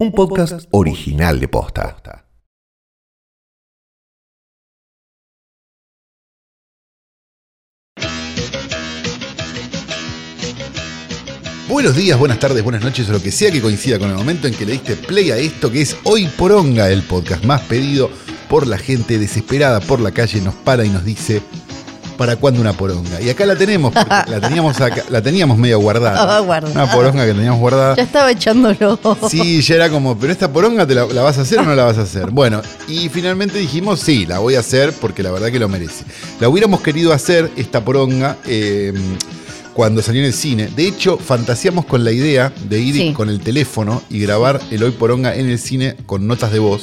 un podcast original de Posta. Buenos días, buenas tardes, buenas noches o lo que sea que coincida con el momento en que le diste play a esto que es Hoy Poronga, el podcast más pedido por la gente desesperada por la calle, nos para y nos dice ¿para cuándo una poronga? Y acá la tenemos, porque la teníamos acá- la teníamos medio guardada. Estaba guardada. Una poronga que teníamos guardada. Ya estaba echándolo. Sí, ya era como, pero esta poronga te la, la vas a hacer o no la vas a hacer. Bueno, y finalmente dijimos, sí, la voy a hacer porque la verdad que lo merece. La hubiéramos querido hacer, esta poronga, eh, cuando salió en el cine. De hecho, fantaseamos con la idea de ir Sí. con el teléfono y grabar el Hoy Poronga en el cine con notas de voz.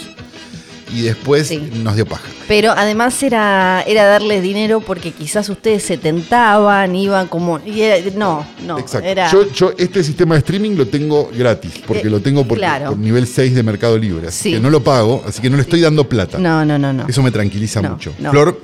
Y después Sí. nos dio paja. Pero además era, era darles dinero porque quizás ustedes se tentaban, iban como. y era- no, no. Exacto. Era, Yo, yo este sistema de streaming lo tengo gratis, porque Eh, lo tengo por, claro. por nivel 6 de Mercado Libre. Así Sí. que no lo pago, así que no le estoy dando plata. no, no, no, no. Eso me tranquiliza No, mucho. no. Flor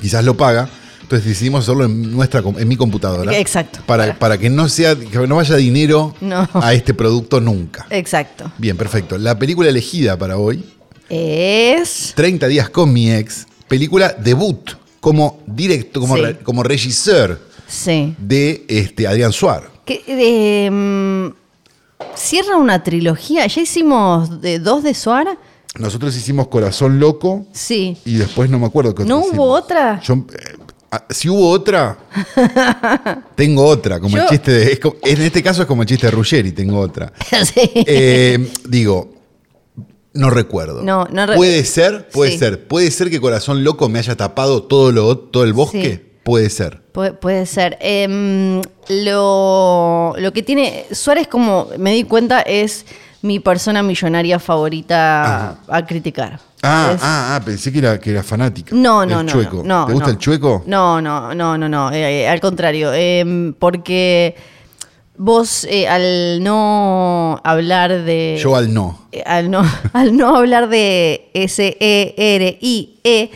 quizás lo paga, entonces decidimos hacerlo en nuestra en mi computadora. Exacto. Para, Para- para que no sea que no vaya dinero No. a este producto nunca. Exacto. Bien, perfecto. La película elegida para hoy, Es. 30 días con mi ex, película debut como directo, como, Sí. re- como regisseur Sí. de este, Adrián eh, mm, cierra una trilogía. Ya hicimos de, dos de Suara. Nosotros hicimos Corazón Loco Sí. y después no me acuerdo qué ¿No hubo hicimos. otra? Yo, eh, si hubo otra, tengo otra, como el chiste de. es en este caso es como el chiste de Ruggeri, tengo otra. sí. Eh, digo, no recuerdo. No, no re- Puede ser, puede Sí. ser. Puede ser que Corazón Loco me haya tapado todo, lo, todo el bosque. Sí. Puede ser. Puede, puede ser. Em, lo, lo que tiene. Suárez, como me di cuenta, es mi persona millonaria favorita a criticar. Ah, Es- ah, ah, pensé que era, que era fanática. No, El no, no. chueco. no, ¿Te gusta no. el chueco? No, no, no, no, no. eh, eh, al contrario. em, porque vos, eh, al no hablar de. Yo al no. eh, al no, al no hablar de S-E-R-I-E,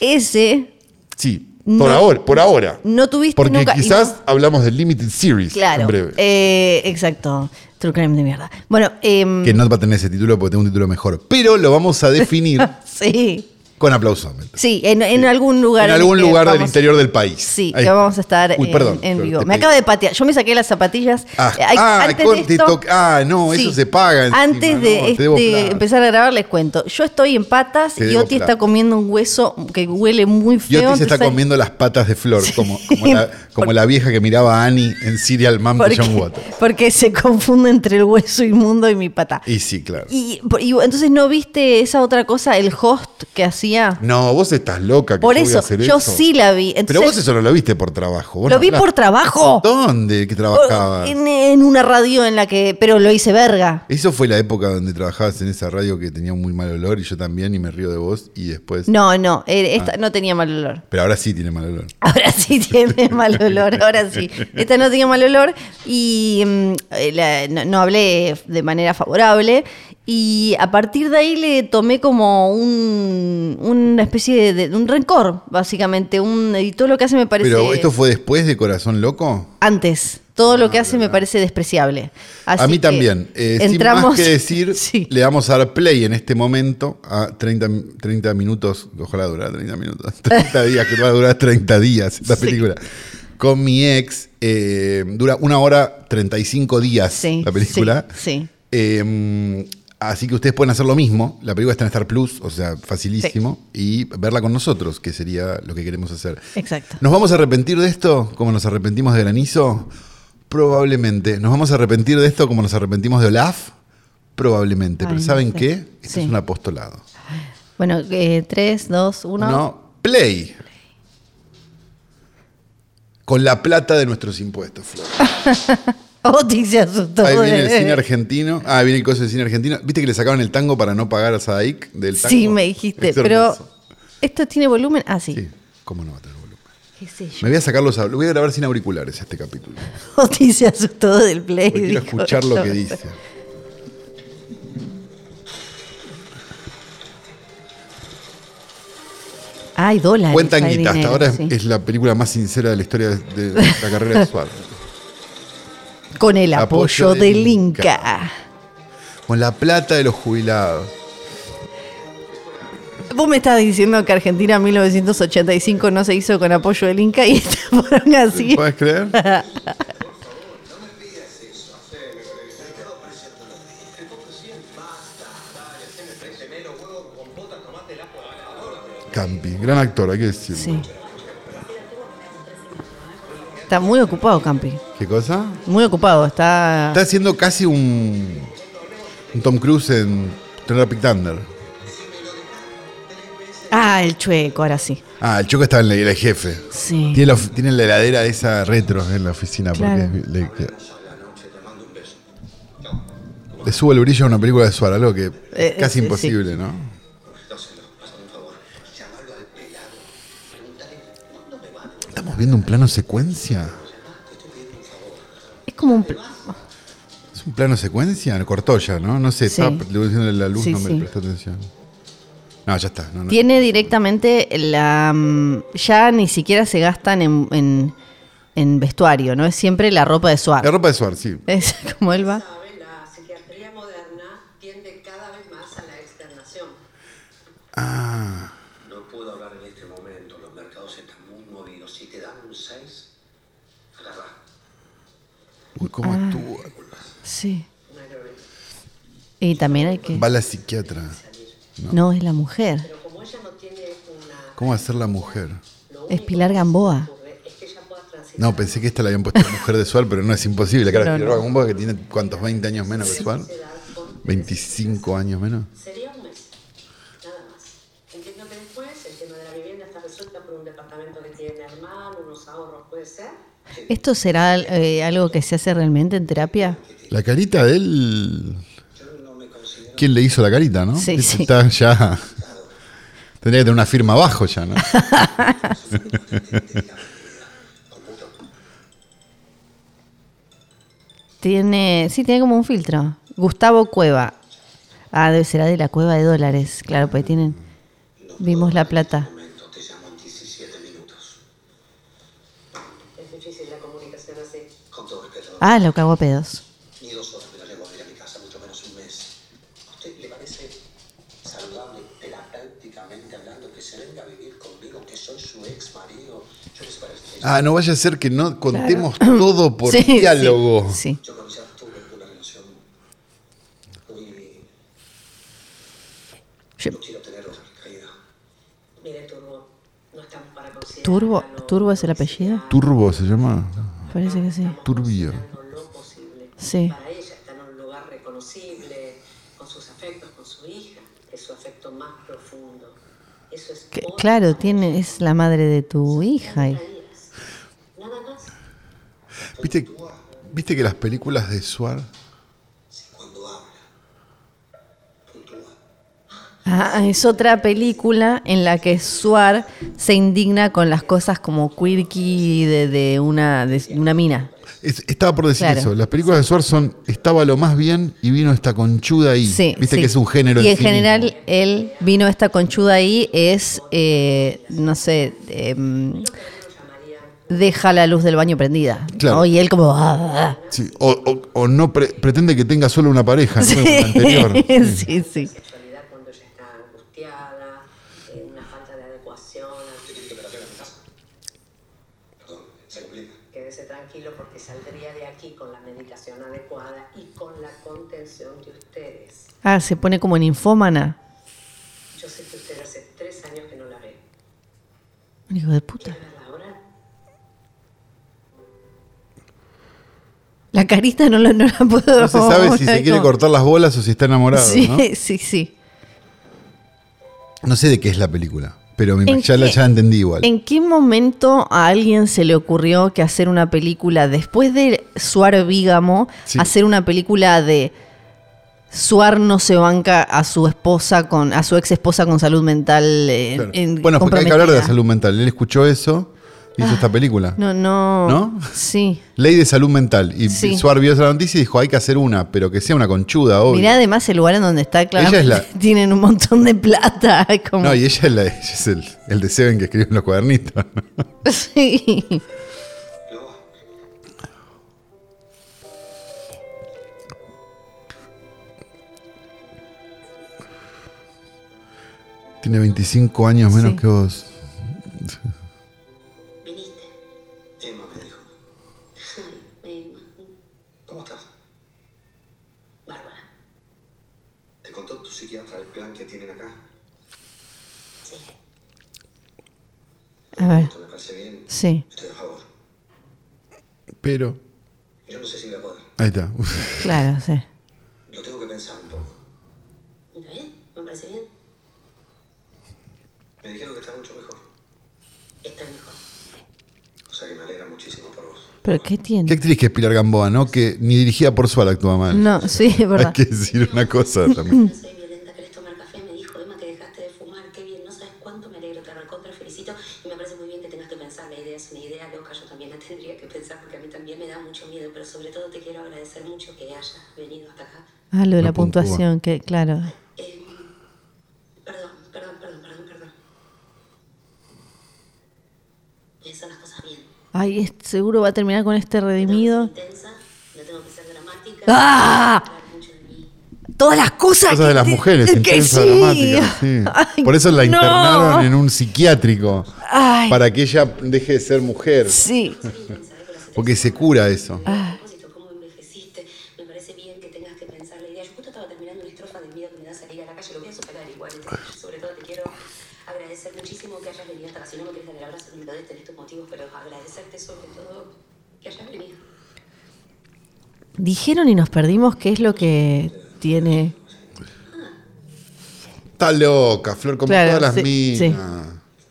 S, Sí, No. por ahora. Por ahora. no tuviste Porque nunca. quizás hablamos del Limited Series Claro. en breve. eh, exacto. True crime de mierda. Bueno, em, que no va a tener ese título porque tengo un título mejor. Pero lo vamos a definir sí. Con aplausómetro. Sí, en, en algún lugar. En algún lugar del interior del país. Sí, que vamos a estar Uy, en, perdón, en Flor, vivo. Me pedí. acabo de patear. Yo me saqué las zapatillas. Ah, antes con- de esto- ah, no, eso se paga encima, Antes de, no, este, empezar a grabar, les cuento. Yo estoy en patas Te y Oti está comiendo un hueso que huele muy feo. Y Otis está comiendo las patas de Flor, como, como, la, como Por- la vieja que miraba a Annie en Serial Mom de John Waters. porque se confunde entre el hueso inmundo y mi pata. Y sí, claro. Y, y entonces no viste esa otra cosa, el host que hacía. No, vos estás loca. Que Por yo voy a eso, hacer yo eso. sí la vi. Pero vos eso no lo viste por trabajo. vos lo no vi hablás- por trabajo. ¿Dónde que trabajabas? En, en una radio en la que. Pero lo hice verga. Eso fue la época donde trabajabas en esa radio que tenía muy mal olor y yo también y me río de vos y después... No, no, eh, Ah. esta no tenía mal olor. Pero ahora sí tiene mal olor. Ahora sí tiene mal olor, ahora sí. Esta no tenía mal olor y mm, eh, la- no, no hablé de manera favorable. Y a partir de ahí le tomé como un, una especie de, de- un rencor, básicamente. Un, y todo lo que hace me parece. Pero esto fue después de Corazón Loco. Antes. Todo lo que hace me parece despreciable. Así a mí que también. Eh, sin entramos. más que decir, Sí. le vamos a dar play en este momento a 30, 30 minutos, ojalá durara 30 minutos, 30 días, que va a durar 30 días esta Sí. película. Con mi ex, eh, dura una hora 35 días Sí, la película. sí, sí. Eh, así que ustedes pueden hacer lo mismo. La película está en Star Plus, o sea, facilísimo. Y verla con nosotros, que sería lo que queremos hacer. Exacto. ¿Nos vamos a arrepentir de esto como nos arrepentimos de Granizo? Probablemente. ¿Nos vamos a arrepentir de esto como nos arrepentimos de Olaf? Probablemente. Ay, Pero no ¿saben sé. qué? Esto Sí. es un apostolado. Bueno, eh, tres, dos, uno. No. Play. Con la plata de nuestros impuestos, Flor. Oti se asustó. Ahí viene el cine argentino. Ah, viene el coso del cine argentino. ¿Viste que le sacaron el tango para no pagar a Sadaik del tango? Sí, me dijiste, Es pero. ¿esto tiene volumen? Ah, sí. Sí, ¿cómo no va a tener volumen? ¿Qué sé yo? Me voy a sacar los... Lo voy a grabar sin auriculares este capítulo. Oti se asustó del play. Porque quiero escuchar lo que dice. Ay, dólares. Cuentan guita. Hasta ahora es, sí. es la película más sincera de la historia de, de la carrera de Suárez. Con el apoyo, apoyo del del Inca. Inca. Con la plata de los jubilados. Vos me estás diciendo que Argentina en 1985 no se hizo con apoyo del Inca y esta poronga así. ¿Puedes creer? Campi, gran actor, hay que decirlo. Sí. Está muy ocupado, Campi. ¿Qué cosa? Muy ocupado. Está. Está haciendo casi un, un Tom Cruise en Tropic Thunder. Ah, el chueco, ahora sí. Ah, el Choco estaba en la, el jefe. Sí. Tiene la, tiene la heladera esa retro en la oficina. Claro. Porque le, que- le sube el brillo a una película de Suárez, algo que Eh, es casi sí, imposible, ¿no? ¿Estamos viendo un plano secuencia? Es como un. pl- ¿Es un plano secuencia? Cortó ya, ¿no? No sé, Sí. estaba diciéndole la luz, Sí, no me sí. presté atención. No, ya está. No, no. Tiene directamente la. mm, Ya ni siquiera se gastan en, en, en vestuario, ¿no? Es siempre la ropa de La Suárez. ropa de Suárez, sí. Es como él va. sabe, la psiquiatría moderna tiende cada vez más a la externación. Ah, No puedo hablar en este momento, los mercados están muy movidos. Si te dan un 6, agarra. Uy, cómo Ah. actúa. Sí. Y también hay que. Va la psiquiatra. No, es la mujer. No. ¿Cómo va a ser la mujer? Es Pilar Gamboa. No, pensé que esta la habían puesto mujer de Suárez, pero no es imposible. Claro, No, Pilar no. Gamboa, que tiene cuántos, 20 años menos que con 25 años menos. Sería un mes, nada más. Entiendo que después el tema de la vivienda está resuelta por un departamento que tiene hermano, unos ahorros, ¿puede ser? ¿Esto será eh, algo que se hace realmente en terapia? La carita de él. ¿Quién le hizo la carita, no? Sí, sí. Está ya. Tendría que tener una firma abajo ya, ¿no? Tiene. Sí, tiene como un filtro. Gustavo Cueva. Ah, debe ser de la cueva de dólares. Claro, pues tienen. Vimos la plata. Momento, te llamo en 17 minutos. Es difícil la comunicación así. Con todo respeto, Ah, lo cago a pedos. ni dos horas me la llevo a ir a mi casa, mucho menos un mes. ¿A usted le parece saludable, terapéuticamente hablando, que se venga a vivir conmigo, que soy su ex marido? Yo les parece que Ah, no vaya a ser que no contemos todo por Sí, diálogo. Sí. yo con ella tuve una relación muy... No quiero tener otra recaída. Mire, Turbo, no estamos para considerar... ¿Turbo? ¿Turbo es el apellido? Turbo se llama. Parece que sí. Turbio. Sí. Para ella está en un lugar reconocible, con sus afectos, con su hija, es su afecto más profundo. Eso es Que- claro, tiene, es la madre de tu hija. y- Nada más. ¿Viste, ¿Viste que las películas de Suárez Cuando habla, puntúa. Ah, es otra película en la que Suar se indigna con las cosas como quirky de, de una, de una mina. Es- estaba por decir Claro. eso. Las películas de Suárez son estaba lo más bien y vino esta conchuda ahí. Sí, Viste sí. que es un género Y en sí general, mismo. él vino esta conchuda ahí, es, eh, no sé, em, deja la luz del baño prendida. Claro. ¿no? Y él como... ah, ah. Sí, O, o- o no pre- pretende que tenga solo una pareja, ¿no? Anterior. sí, sí. sexualidad cuando ella está angustiada, eh, una falta de adecuación. Perdón, se complica. Quédese tranquilo porque saldría de aquí con la medicación adecuada y con la contención de ustedes. Ah, se pone como infómana. Yo sé que usted hace tres años que no la ve. Un hijo de puta. La carita no, la- no la puedo... No se sabe si se quiere cortar las bolas o si está enamorado, Sí, ¿no? sí, sí. No sé de qué es la película, pero me- ¿En ya la ya entendí igual. ¿En qué momento a alguien se le ocurrió que hacer una película, después de Suar Vígamo, Sí. hacer una película de Suar no se banca a su esposa con, a su ex esposa con salud mental eh, Claro. en- bueno, porque hay que hablar de la salud mental. Él escuchó eso y hizo esta película. No, no. ¿No? Sí. Ley de salud mental. Y Sí. Suar vio esa noticia y dijo, hay que hacer una, pero que sea una conchuda, obvio. Mirá además el lugar en donde está, claro. Ella es la- Tienen un montón de plata. Como... No, y ella es, la- ella es el, el de Seven que escribió en los cuadernitos. Sí. Tiene 25 años menos Sí. que vos. Viniste. Emma me dijo. ¿Cómo estás? Bárbara. ¿Te contó tu psiquiatra el plan que tienen acá? Sí. A ver. Esto me parece bien. Sí, Estoy a favor. Pero. Yo no sé si voy a poder. Ahí está. claro, sí. Lo tengo que pensar un poco. ¿Está bien? ¿Me parece bien? Me dijeron que está mucho mejor. Está mejor. O sea que me alegra muchísimo por vos. ¿Pero qué tiene? Qué actriz que es Pilar Gamboa, ¿no? Que ni dirigida por Suárez actúa mal. No, sí, es Hay verdad. que decir una cosa también. No soy violenta, ¿querés tomar café? Me dijo Emma que dejaste de fumar. Qué bien, no sabes cuánto me alegro, te recontra felicito. Y me parece muy bien que tengas que pensar. La idea es una idea loca, yo también la tendría que pensar porque a mí también me da mucho miedo. Pero sobre todo te quiero agradecer mucho que hayas venido hasta acá. Ah, lo de la puntúa. puntuación, que claro. Eh, perdón, perdón, perdón, perdón, perdón. Voy a hacer las cosas bien. Ay, seguro va a terminar con este redimido. No tengo que ser intensa, no tengo que ser dramática. ¡Ah! Todas las cosas. Cosas de las mujeres, que intensa, sí. dramática. Sí. Ay, Por eso la no. internaron en un psiquiátrico. Ay. Para que ella deje de ser mujer. Sí. Porque se cura eso. A propósito, cómo envejeciste, me parece bien que tengas que pensar la idea. Yo justo estaba terminando una estrofa del miedo que me da salir a la calle, lo voy a superar igual. Entonces, sobre todo te quiero agradecer muchísimo que hayas venido hasta acá. Si no me quieres dar el abrazo, ni lo des, tenés tus motivos, pero agradecerte sobre todo que hayas venido. Dijeron y nos perdimos qué es lo que tiene. Está loca, Flor, como Claro, todas las sí, minas.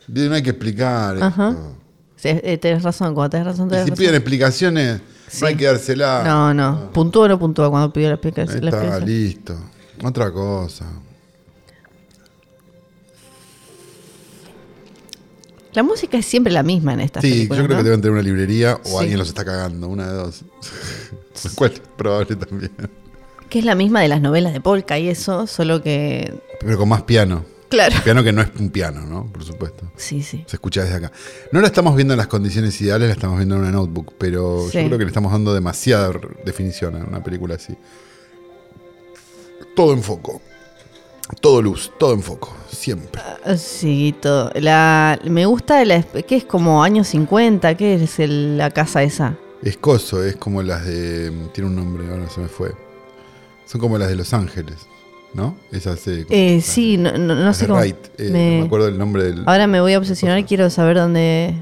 No hay que explicar Ajá. esto. Sí, eh, tenés razón, cuando tenés razón, tenés si razón. piden explicaciones, no hay que dársela. No, no. ¿Puntúa o no puntúa cuando pidió la explicación? la está, listo. Otra cosa. La música es siempre la misma en esta Sí, película. yo creo ¿no? que deben tener una librería o Sí. alguien los está cagando, una de dos. Lo cual es probable también. Que es la misma de las novelas de Polka y eso, solo que. Pero con más piano. Claro. Piano que no es un piano, ¿no? Por supuesto. Sí, sí. Se escucha desde acá. No la estamos viendo en las condiciones ideales, la estamos viendo en una notebook, pero Sí. yo creo que le estamos dando demasiada definición a una película así. Todo en foco. Todo luz, todo en foco, siempre. Ah, Sí, todo. La, me gusta, la, que es como años 50, ¿qué es el- la casa esa? Es coso, es como las de. Tiene un nombre, ahora se me fue. Son como las de Los Ángeles, ¿no? Esas. Eh, Eh, sí, no, no, no sé cómo. Wright, eh, me- No me acuerdo del nombre del. ahora me voy a obsesionar y quiero saber dónde.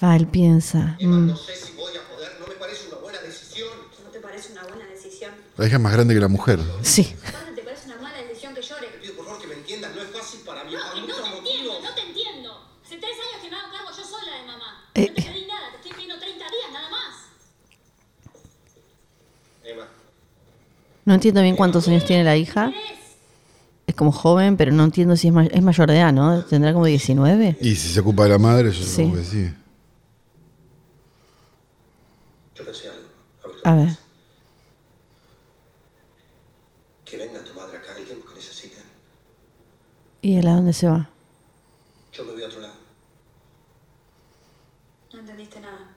Ah, él piensa. Mm. No sé si voy a poder, no me parece una buena decisión. ¿No te parece una buena decisión? La hija es más grande que la mujer. Sí. Padre, ¿te parece una mala decisión que llore? Te pido por favor que me entiendas, no es fácil para mí. No, por que no muchos te entiendo, motivos. no te entiendo. Hace tres años que me hago cargo yo sola de mamá. Eh. No te pedí nada, te estoy pidiendo 30 días nada más. Emma, No entiendo bien cuántos años tiene la hija. ¿Qué es? Como joven, pero no entiendo si es, ma- es mayor de edad, ¿no? Tendrá como 19. Y si se ocupa de la madre, yo Sí. supongo que sí. yo pensé algo. A ver. Que venga tu madre acá, tiempo que necesiten. ¿Y él a dónde se va? Yo me voy a otro lado. No entendiste nada.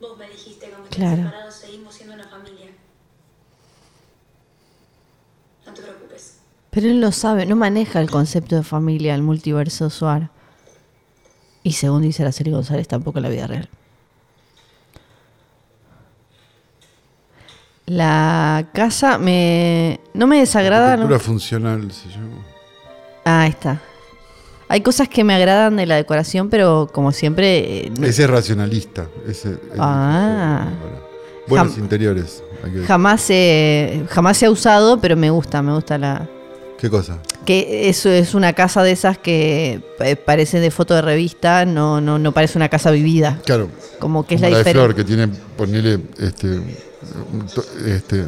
Vos me dijiste que aunque Claro. estemos separados seguimos siendo una familia. No te preocupes. Pero él lo sabe, no maneja el concepto de familia, el multiverso Suar. Y según dice la serie González, tampoco en la vida real. La casa me. No me desagrada. ¿no? Cultura funcional se llama. Ah, ahí está. Hay cosas que me agradan de la decoración, pero como siempre. eh, Ese es racionalista. Ese es Ah. Buenos Jam- interiores. jamás, se, jamás se ha usado, pero me gusta, me gusta la. ¿Qué cosa? Que eso es una casa de esas que eh, parece de foto de revista, no, no, no parece una casa vivida. Claro. Como que es como la la de Flor, que tiene, ponele, este, este,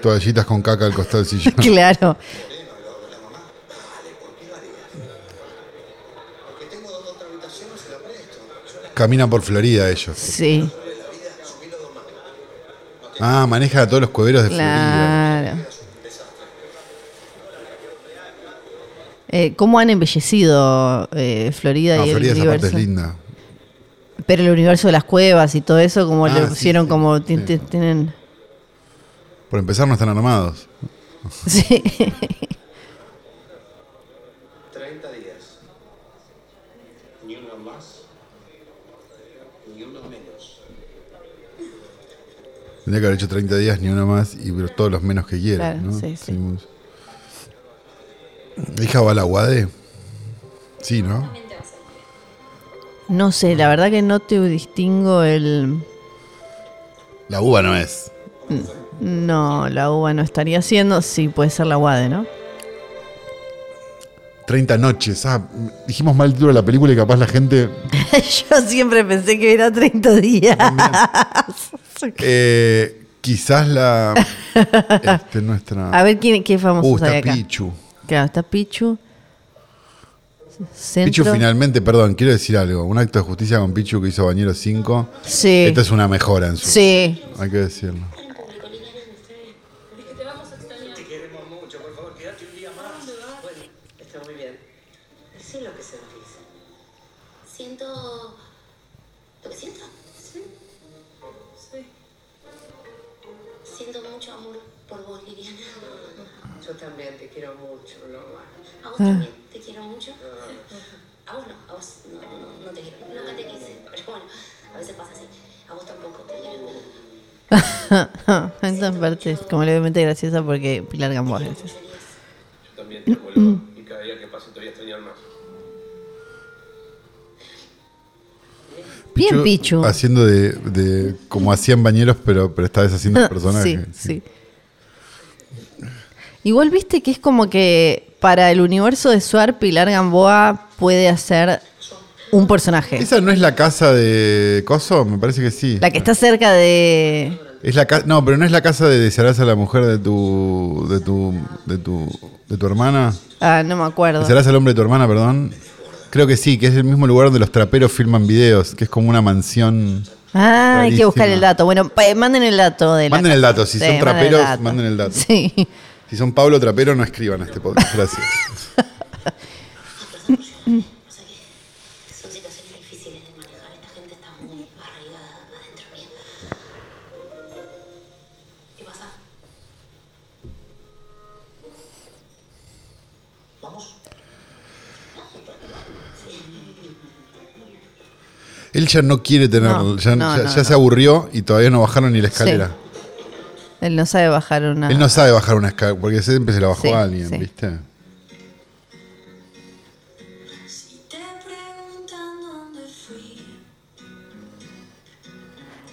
toallitas con caca al costado del sillón. Claro. Caminan por Florida ellos. Sí, Ah, maneja a todos los cueveros de Florida. claro. Eh, ¿Cómo han embellecido eh, Florida No, y el Florida esa parte universo? es linda. Pero el universo de las cuevas y todo eso, como Ah, le sí, pusieron sí, como sí. tienen. Por empezar, no están armados. Sí. Tendría que haber hecho 30 días ni uno más y pero todos los menos que quiera. Claro, ¿no? sí, sí. Seguimos. ¿La hija va a la UADE? Sí, ¿no? No sé, la verdad que no te distingo el. La uva no es. No, la uva no estaría haciendo. Sí, puede ser la UADE, ¿no? 30 noches. Ah, dijimos mal el título de la película y capaz la gente. Yo siempre pensé que era 30 días. Eh, quizás la. Este, nuestra. A ver quién, qué famosos Uh, hay está acá. Pichu. Claro, está Pichu. Centro. Pichu finalmente, perdón, quiero decir algo. Un acto de justicia con Pichu que hizo Bañero 5. Sí. Esta es una mejora en su. Sí. Hay que decirlo. A vos también te quiero mucho. A vos no, a vos no, no, no te quiero. Nunca te quise. Pero bueno, a veces pasa así. A vos tampoco te quiero. Esta parte es como levemente graciosa porque Pilar Gamboa es. Yo también te Loma. Y cada día que pase te voy a extrañar más. Bien, Pichu. Haciendo de, de- como hacían bañeros, pero, pero esta vez haciendo el personaje. Sí, sí. Igual viste que es como que para el universo de Suar, Pilar Gamboa puede hacer un personaje. ¿Esa no es la casa de Coso? Me parece que sí. La que está cerca de. Es la ca- no, pero no es la casa de desearás a la mujer de tu de tu de tu de tu hermana. Ah, no me acuerdo. Desearás al hombre de tu hermana, perdón. Creo que sí, que es el mismo lugar donde los traperos filman videos, que es como una mansión. Ah, hay que buscar el dato. Bueno, pa- manden el dato de la Manden el casa. dato, si Sí, son manden traperos, manden el dato. Sí. Si son Pablo Trapero, no escriban a este podcast. Gracias. Son situaciones difíciles de manejar. Esta gente está muy arraigada adentro mío. ¿Qué pasa? ¿Vamos? Él ya no quiere tener, No, ya, no, ya- no, ya se aburrió y todavía no bajaron ni la escalera. Él no sabe bajar una. Él no sabe bajar una escalera, porque siempre se la bajó Sí, a alguien, sí. ¿viste?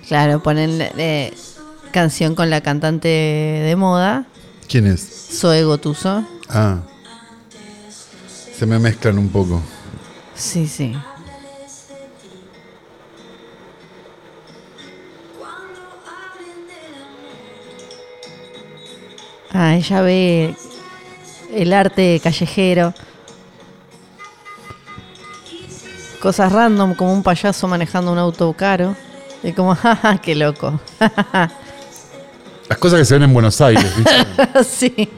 Claro, ponen eh, canción con la cantante de moda, ¿Quién es? Zoe Gotuso. Ah. Se me mezclan un poco. Sí, sí. Ah, ella ve el arte callejero. Cosas random como un payaso manejando un auto caro. Y como, jaja, qué loco. Las cosas que se ven en Buenos Aires, ¿viste? sí.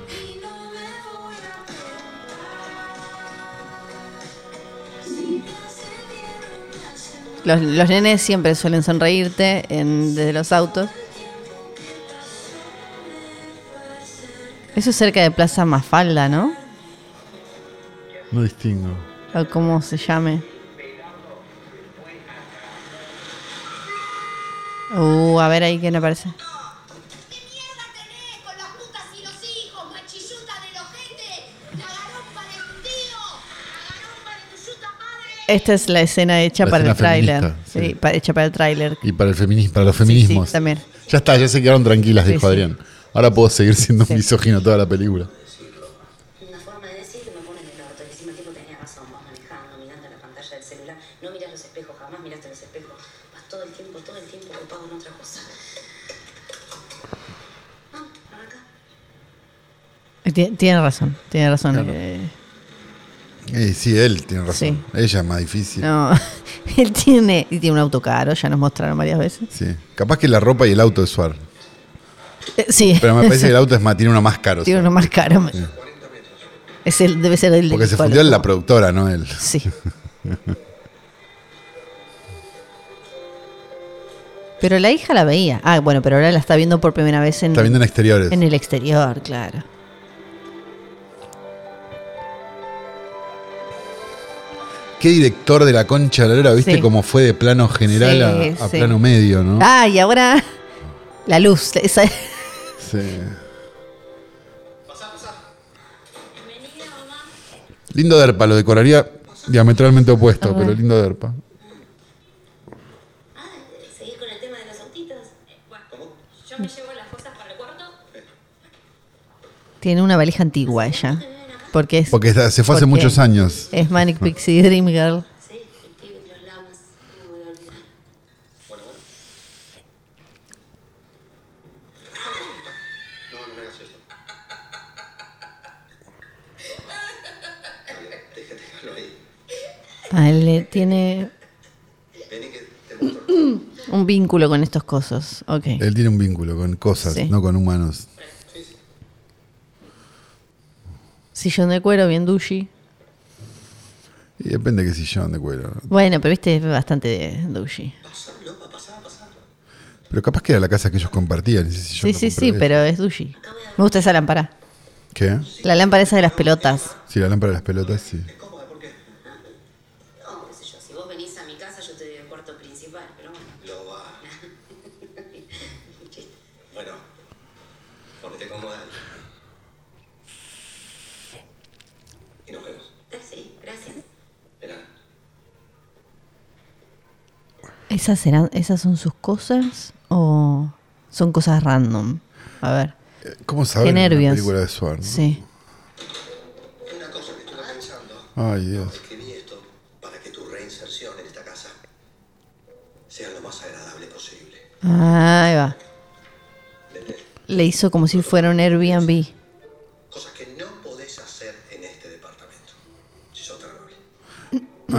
Los, los nenes siempre suelen sonreírte en, desde los autos. Eso es cerca de Plaza Mafalda, ¿no? No distingo. O cómo se llame. Uh, a ver ahí qué me parece. ¿Qué mierda tenés con las putas y los hijos, machilluta del ojete? La garompa de tu tío, la garompa de tu yuta madre. Esta es la escena hecha La para el escena tráiler. feminista, Sí, sí. hecha para el tráiler. Y para, el feminismo, para los feminismos. sí, también. Ya está, ya se quedaron tranquilas, dijo. Adrián. Ahora puedo seguir siendo Sí. misógino toda la película. Una forma de decir que me pone en el orto. Y encima el tipo tenía razón. Vas manejando, mirando la pantalla del celular. No miras los espejos, jamás miraste los espejos. Vas todo el tiempo, todo el tiempo ocupado en otra cosa. Ah, arranca. Tien- Tiene razón, tiene razón. eh, Eh, sí, él tiene razón. Sí. Ella es más difícil. no, él tiene, y tiene un auto caro, ya nos mostraron varias veces. Sí. Capaz que la ropa y el auto es Suar. Eh, sí, Pero me parece que el auto es más, tiene uno más caro. tiene uno más caro. Es el, debe ser el Porque se fundió en la productora, no él. Sí. Pero la hija la veía. Ah, bueno, pero ahora la está viendo por primera vez en, Está viendo en exteriores. en el exterior, claro. qué director de la concha de la lora, ¿viste Sí. cómo fue de plano general a- Sí, a, sí. plano medio, no? Ah, y ahora la luz. esa- Sí. Lindo derpa, lo decoraría diametralmente opuesto, pero lindo derpa. Ah, seguir con el tema de los autitos. Bueno, yo me llevo las cosas para el cuarto. Tiene una valija antigua ella. Porque es, Porque se fue hace porque muchos años. Es Manic Pixie Dream Girl. Sí, el pibe de los lamas. No me voy a olvidar. No, no me hagas esto. Dale, deja- déjalo ahí. A él le tiene un vínculo con estos cosos. Ok. Él tiene un vínculo con cosas, Sí. no con humanos. Sillón de cuero, bien douchey. Y depende de qué sillón de cuero. ¿no? Bueno, pero viste, es bastante pasá. Pero capaz que era la casa que ellos compartían. ese sillón Sí, sí, sí, pero es douchey. Me gusta esa lámpara. ¿Qué? La lámpara esa de las pelotas. Sí, la lámpara de las pelotas, sí. ¿Cómo? ¿Por qué? No, qué sé yo. Si vos venís a mi casa, yo te doy el cuarto principal. Pero bueno. Lo va. Bueno, ponete cómoda. Y nos vemos. Eh, Sí, gracias. Verá. ¿Esas, serán, ¿Esas son sus cosas o son cosas random? A ver. ¿Cómo saber Qué una película de Swan? Sí. Una cosa que estuve pensando. Ay, Dios. Escribí esto para que tu reinserción en esta casa sea lo más agradable posible. Ahí va. Le hizo como si fuera un Airbnb.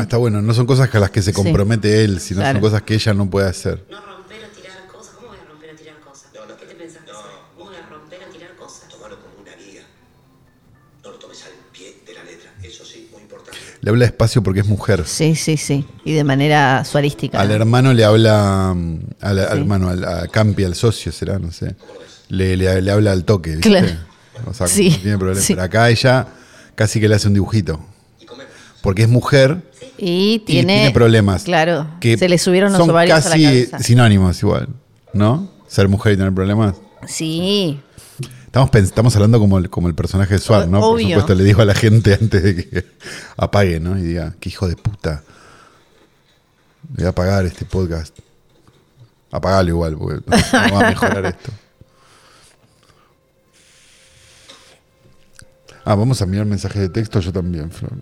Está bueno. No son cosas a las que se Sí. compromete él, sino Claro. son cosas que ella no puede hacer. No romper o tirar cosas. ¿Cómo voy a romper o tirar cosas? No, no, ¿Qué te pensás que no? ¿Cómo voy a romper o tirar cosas? Tómalo como una guía. No lo tomes al pie de la letra. Eso sí, muy importante. Le habla despacio porque es mujer. Sí, sí, sí. Y de manera suarística. Al hermano le habla. mm, Al, al Sí. hermano, al, a Campi, al socio, será, no sé. Le, le- le habla al toque, ¿viste? Claro. O sea, Sí, no tiene problema. sí. Pero acá ella casi que le hace un dibujito. Porque es mujer Y y tiene, problemas. Claro. que se le subieron los son ovarios a la casi cabeza. sinónimos igual, ¿no? Ser mujer y tener problemas. Sí. Estamos, estamos hablando como el, como el personaje de Swan, ¿no? Por supuesto, le digo a la gente antes de que apague, ¿no? Y diga, qué hijo de puta. Voy a apagar este podcast. Apagalo igual, porque no, no va a mejorar esto. Ah, vamos a mirar mensajes de texto, yo también, Flor.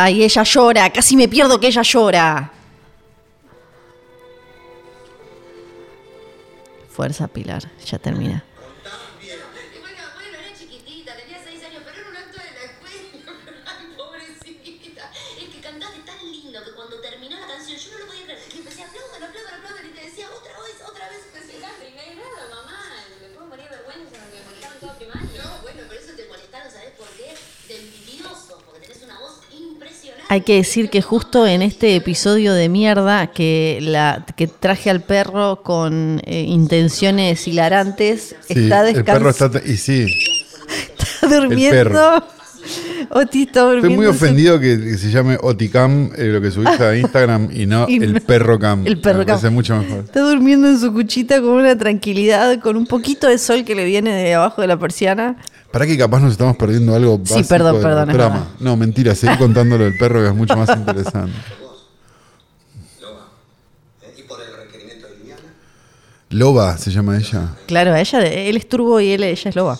Ay, ella llora. Casi me pierdo que ella llora. Fuerza, Pilar. Ya termina. Hay que decir que justo en este episodio de mierda que la que traje al perro con eh, intenciones hilarantes Sí, está el perro descansando. está... Y sí, durmiendo. perro. Oti está durmiendo. estoy muy ofendido que, que se llame Oticam, eh, lo que subiste a Instagram, y no Y el perro cam. el perro Me cam. parece mucho mejor. Está durmiendo en su cuchita con una tranquilidad, con un poquito de sol que le viene de abajo de la persiana. ¿Para que capaz nos estamos perdiendo algo Sí, básico perdón, la perdón, es trama? No, mentira, seguí contando lo del perro que es mucho más interesante. Loba. Y por el requerimiento de Liliana. Loba se llama ella. Claro, ella, él es turbo y él, ella es loba.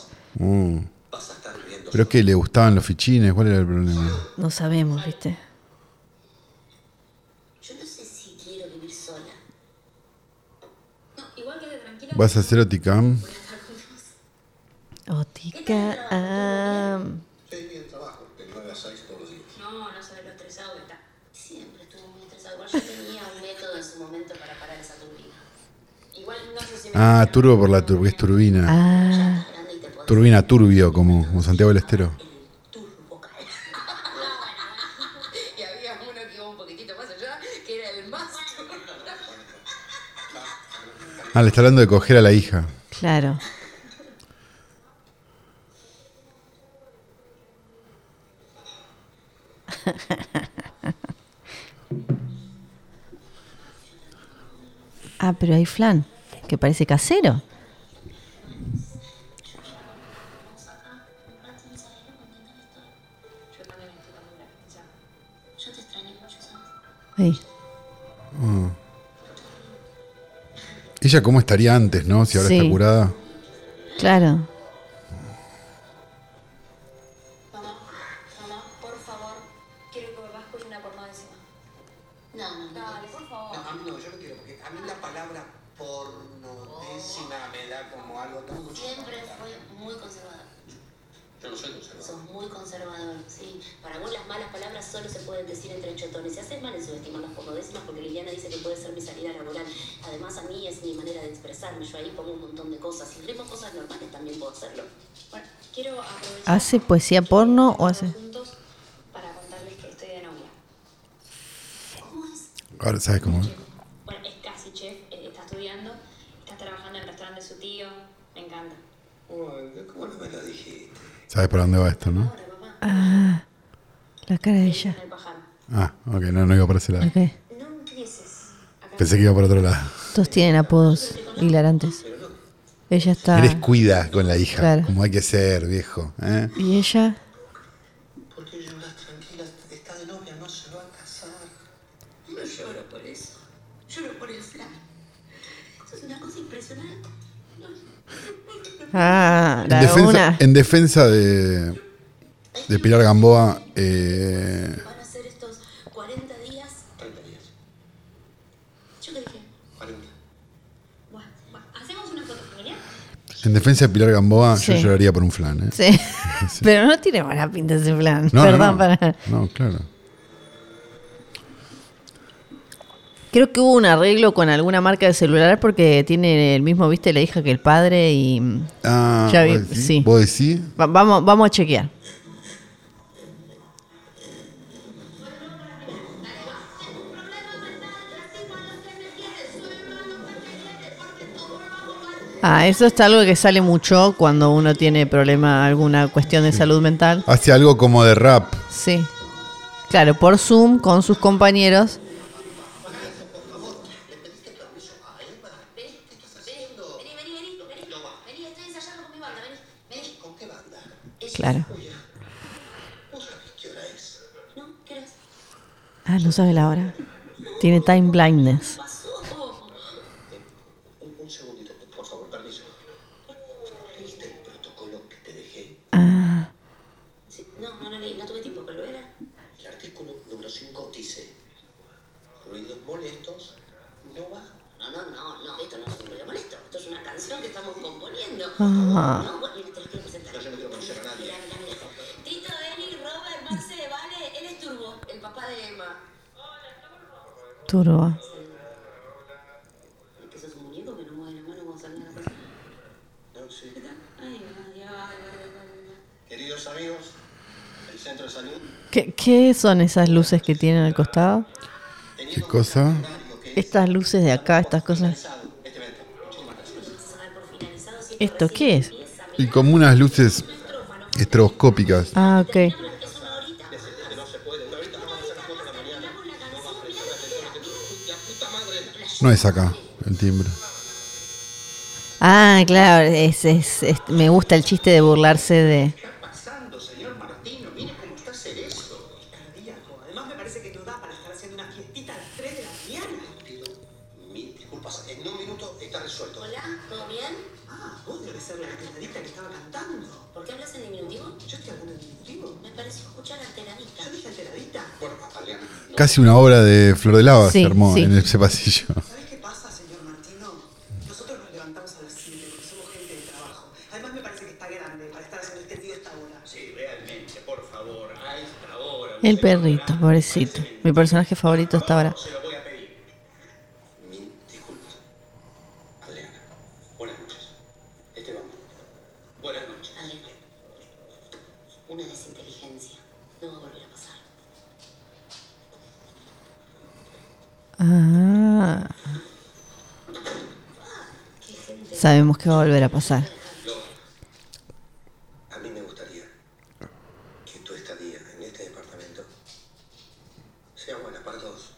Vas a estar viendo. Pero es que le gustaban los fichines, ¿cuál era el problema? No sabemos, ¿viste? Yo no sé si quiero vivir sola. No, igual quede tranquila. ¿Vas a hacer Oticam? Otica. ah, Sí, bien, trabajo. De 9 a 6 todos los días. No, no sabes lo estresado que está. Siempre estuvo muy estresado. Igual yo tenía un método en su momento para parar esa turbina. Igual no sé si me... Ah, turbo por la tur es turbina. ah. Turbina turbio, como, como Santiago del Estero. turbo caer. y había uno que iba un poquitito más allá, que era el más turbo. Ah, le está hablando de coger a la hija. claro. ah, pero hay flan, que parece casero. Sí. Mm. Ella cómo estaría antes, ¿no? Si ahora está curada. Claro. Cosas. Si rimo cosas normales, también puedo hacerlo. Bueno, quiero aprovechar... ¿Hace poesía porno o hace...? para contarles que estoy de novia. ¿Cómo es? Ahora, ¿sabes cómo? Bueno, es casi chef, eh, está estudiando, está trabajando en el restaurante de su tío, me encanta. Uy, ¿Cómo no me lo dijiste? ¿Sabes para dónde va esto, no? Ah, la cara de ella. Ah, ok, no, no iba por ese lado. Ok. No empieces. Acá Pensé que iba por otro lado. Todos tienen apodos hilarantes. Ella está... Eres cuida con la hija. Claro. como hay que ser, viejo. ¿eh? Y ella... ¿Por qué lloras tranquila? Está de novia, no se va a casar. No lloro por eso. Lloro por el flan. Eso es una cosa impresionante. No. Ah, En la defensa, una. en defensa de, de Pilar Gamboa, eh, Van a ser estos 40 días. 30 días. ¿Yo qué dije? 40. Bueno, bueno, ¿hacemos una foto familiar? En defensa de Pilar Gamboa, yo lloraría por un flan. ¿eh? Sí. Pero no tiene mala pinta ese plan. No, no, Perdón no. para... No, claro. Creo que hubo un arreglo con alguna marca de celular porque tiene el mismo, viste, la hija que el padre y... Ah, Ya vi, ¿vos decís? sí. ¿Vos decís? Va- vamos, vamos a chequear. Ah, eso está algo que sale mucho cuando uno tiene problema, alguna cuestión de salud mental. Hace algo como de rap. Sí. Claro, por Zoom con sus compañeros. Vení, vení, vení, vení. Vení, estoy ensayando con mi banda, vení. Vení. ¿Con qué banda? Claro. ¿Vos sabés qué hora es? Ah, no sabe la hora. Tiene time blindness. Pasó. Un, un segundito, por favor, permiso. ¿Leíste el protocolo que te dejé? Ah, Sí, no, no lo leí, no tuve tiempo, pero lo era. El artículo número 5 dice: ruidos molestos no va. No, no, no, no, esto no es un ruido molesto. Esto es una canción que estamos componiendo. Ah. No, bueno, mira, te lo quiero presentar. No, yo no quiero conocer a nadie. Mira, mira, mira. Tito, Eli, Robert, Marce, Vale, él es Turbo, el papá de Emma. turbo. ¿Que sos un muñeco que no mueve la mano cuando sale de la cocina? No, sí. Ay, ay, ay, ay, ay, ay. Queridos amigos del centro de salud, ¿Qué, qué son esas luces que tienen al costado? ¿Qué cosa? Estas luces de acá, estas cosas. ¿Esto qué es? Y como unas luces estroboscópicas. Ah, ok. No es acá el timbre. Ah, claro, es, es- es- me gusta el chiste de burlarse de... Casi una obra de Flor de Lava Sí, se armó sí. en ese pasillo. ¿Sabes qué pasa, señor Martino? Nosotros nos levantamos a las 7 porque somos gente de trabajo. Además me parece que está grande para estar haciendo este tío a esta hora. sí, realmente, por favor, a esta hora. El perrito, pobrecito. Mi personaje favorito hasta ahora. Se lo voy a pedir. Mil disculpas. Adriana, buenas noches. Esteban, buenas noches. Adriana, una desinteligencia. No va a volver a pasar. Ah. Sabemos que va a volver a pasar. A mí me gustaría que tu estadía en este departamento sea buena para todos.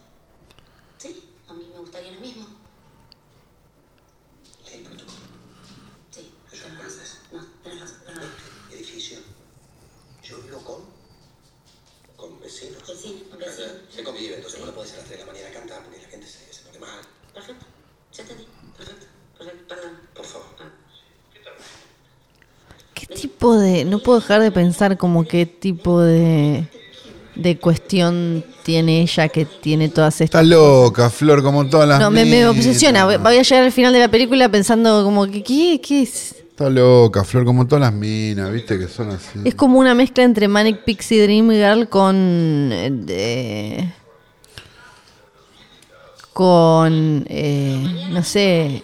Sí, a mí me gustaría lo mismo. Tipo de. No puedo dejar de pensar como qué tipo de. de cuestión tiene ella que tiene todas estas. Está loca, Flor, como todas las No, me, obsesiona. Voy a llegar al final de la película pensando como que ¿qué, qué es? Está loca, Flor, como todas las minas, viste que son así. Es como una mezcla entre Manic Pixie Dream Girl con. eh, con. eh, no sé.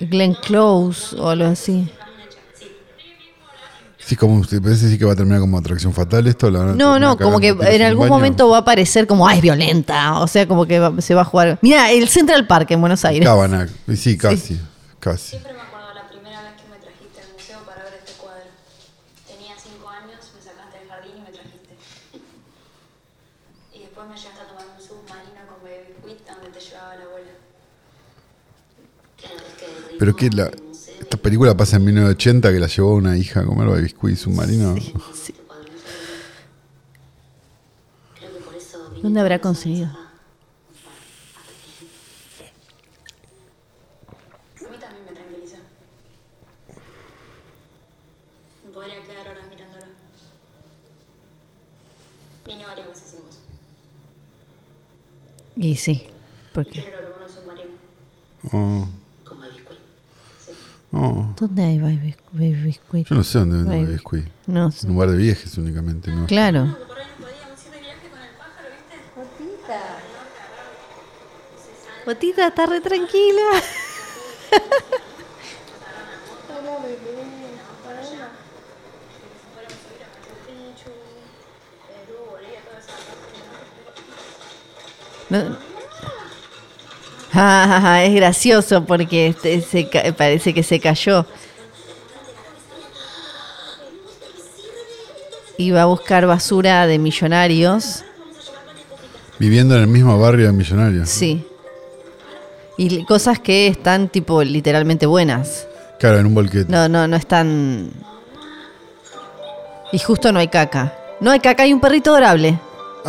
Glenn Close o algo así. Sí, como usted parece sí que va a terminar como atracción fatal esto. La No, no, como que en algún baño. momento va a parecer como, ay, es violenta. O sea, como que va- se va a jugar. Mira, el Central Park en Buenos Aires. Cabanac. Y Sí, casi, casi. Siempre me acuerdo la primera vez que me trajiste al museo para ver este cuadro. Tenía cinco años, me sacaste del jardín y me trajiste. Y después me llevaste a tomar un submarino con Baby donde te llevaba la abuela. Que el ritmo Pero que la, esta película pasa en 1980 que la llevó una hija a comer biscuit submarino. eso vine ¿Dónde habrá conseguido? Y sí, porque. Oh. Oh. ¿Dónde hay Baby, baby Biscuit? Yo no sé dónde venden Baby. biscuit. No sé. En lugar de viajes únicamente, ¿no? Claro. Por ahí no podíamos ir de viaje con el pájaro, ¿viste? Botita está re tranquila. No. Ah, es gracioso porque este se parece que se cayó. Iba a buscar basura de millonarios. Viviendo en el mismo barrio de Millonarios. Sí. Y cosas que están tipo literalmente buenas. Claro, en un volquete. No, no, no están. Y justo no hay caca. No hay caca, hay un perrito adorable.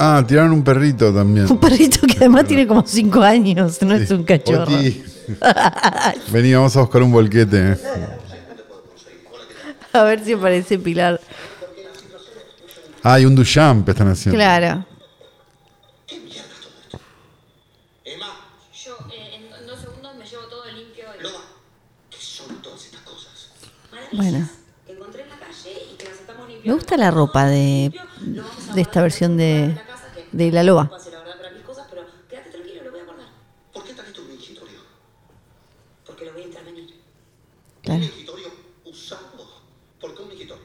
Ah, tiraron un perrito también. Un perrito que además tiene como 5 años, no es un cachorro. Vení, vamos a buscar un volquete. A ver si aparece Pilar. Ah, y un Duchamp están haciendo. Claro. Emma, Yo eh, en dos segundos me llevo todo limpio y... Loba, ¿qué son todas estas cosas? Bueno. Me gusta la ropa de, de esta versión de, de La Loba. ¿Por qué trajiste un mingitorio? Porque lo voy a intervenir. Claro. ¿Un mingitorio usado? ¿Por qué un mingitorio?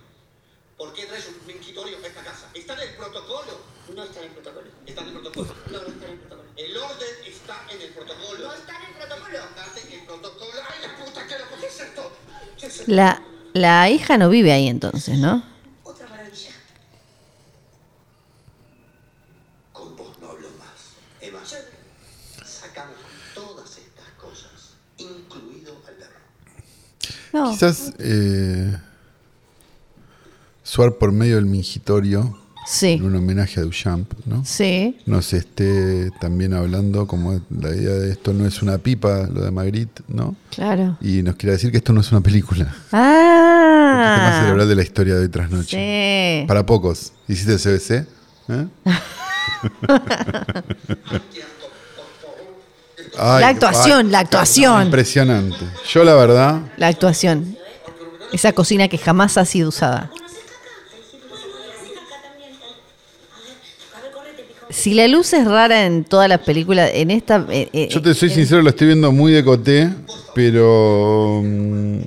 ¿Por qué traes un mingitorio a esta casa? ¿Está en el protocolo? No está en el protocolo. ¿Está en el protocolo? No, no está en el protocolo. El orden está en el protocolo. No está en el protocolo. Andate en el protocolo. ¡Ay, la puta que lo ¿Qué es esto? ¿Qué es esto? La, la hija no vive ahí entonces, ¿no? Otra maravilla. Con vos no hablo más. Emma, sacamos todas estas cosas, incluido al perro. No. Quizás eh, Suar por medio del mingitorio, Sí. en un homenaje a Duchamp, ¿no? Sí. Nos esté también hablando como la idea de esto no es una pipa, lo de Magritte, ¿no? Claro. Y nos quiere decir que esto no es una película. Porque es el tema Ah. cerebral de la historia de hoy tras noche. Sí. Para pocos. ¿Hiciste el CBC? ¿Eh? Ay, La actuación, ay, la actuación. Impresionante. Yo la verdad, La actuación. Esa cocina que jamás ha sido usada. Si la luz es rara en toda la película, en esta... eh, eh, yo te soy sincero, lo estoy viendo muy de coté, pero... mm,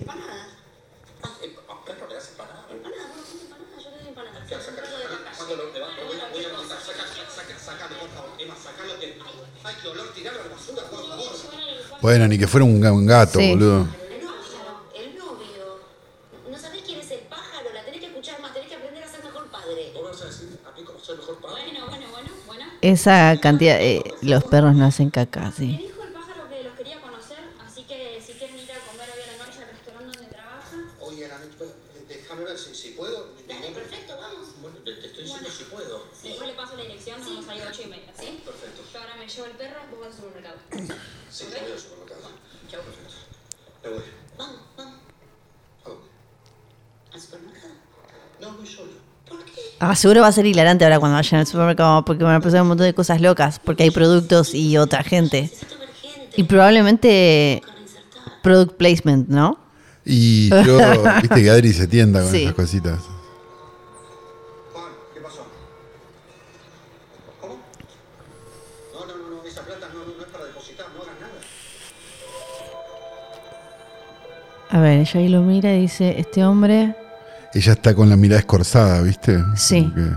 Bueno, ni que fuera un, ga- un gato, Sí. boludo. El pájaro, el novio. ¿No sabés quién es el pájaro? La tenés que escuchar más, tenés que aprender a ser mejor padre. ¿Vos vas a decir a mí cómo soy mejor padre? Bueno, bueno, bueno, bueno. Esa cantidad... eh, los perros no hacen caca, sí. dijo el pájaro que los quería conocer, así que si quieren ir a comer hoy a la noche al restaurante donde trabaja. Oye, Ana, pues, déjame ver si, si puedo. Dale, perfecto, vamos. Bueno, te, te estoy diciendo si puedo. Después le paso la dirección, nos vamos a ir a 8 y media, ¿sí? Perfecto. Yo ahora me llevo el perro, vos vas al supermercado. Sí, yo voy al supermercado. Chau. Perfecto. Me voy. Vamos, vamos. ¿A dónde? al supermercado. No, voy solo. ¿Por qué? Ah, seguro va a ser hilarante ahora cuando vayan al supermercado porque van a pasar un montón de cosas locas porque hay productos y otra gente. Y probablemente product placement, ¿no? Y yo, viste que Adri se tienda con Sí. esas cositas. Juan, ¿qué pasó? ¿Cómo? No, no, no, no, esa plata no, no, no es para depositar, no hagas nada. A ver, ella ahí lo mira y dice, este hombre... Ella está con la mirada escorzada, ¿viste? Sí. Que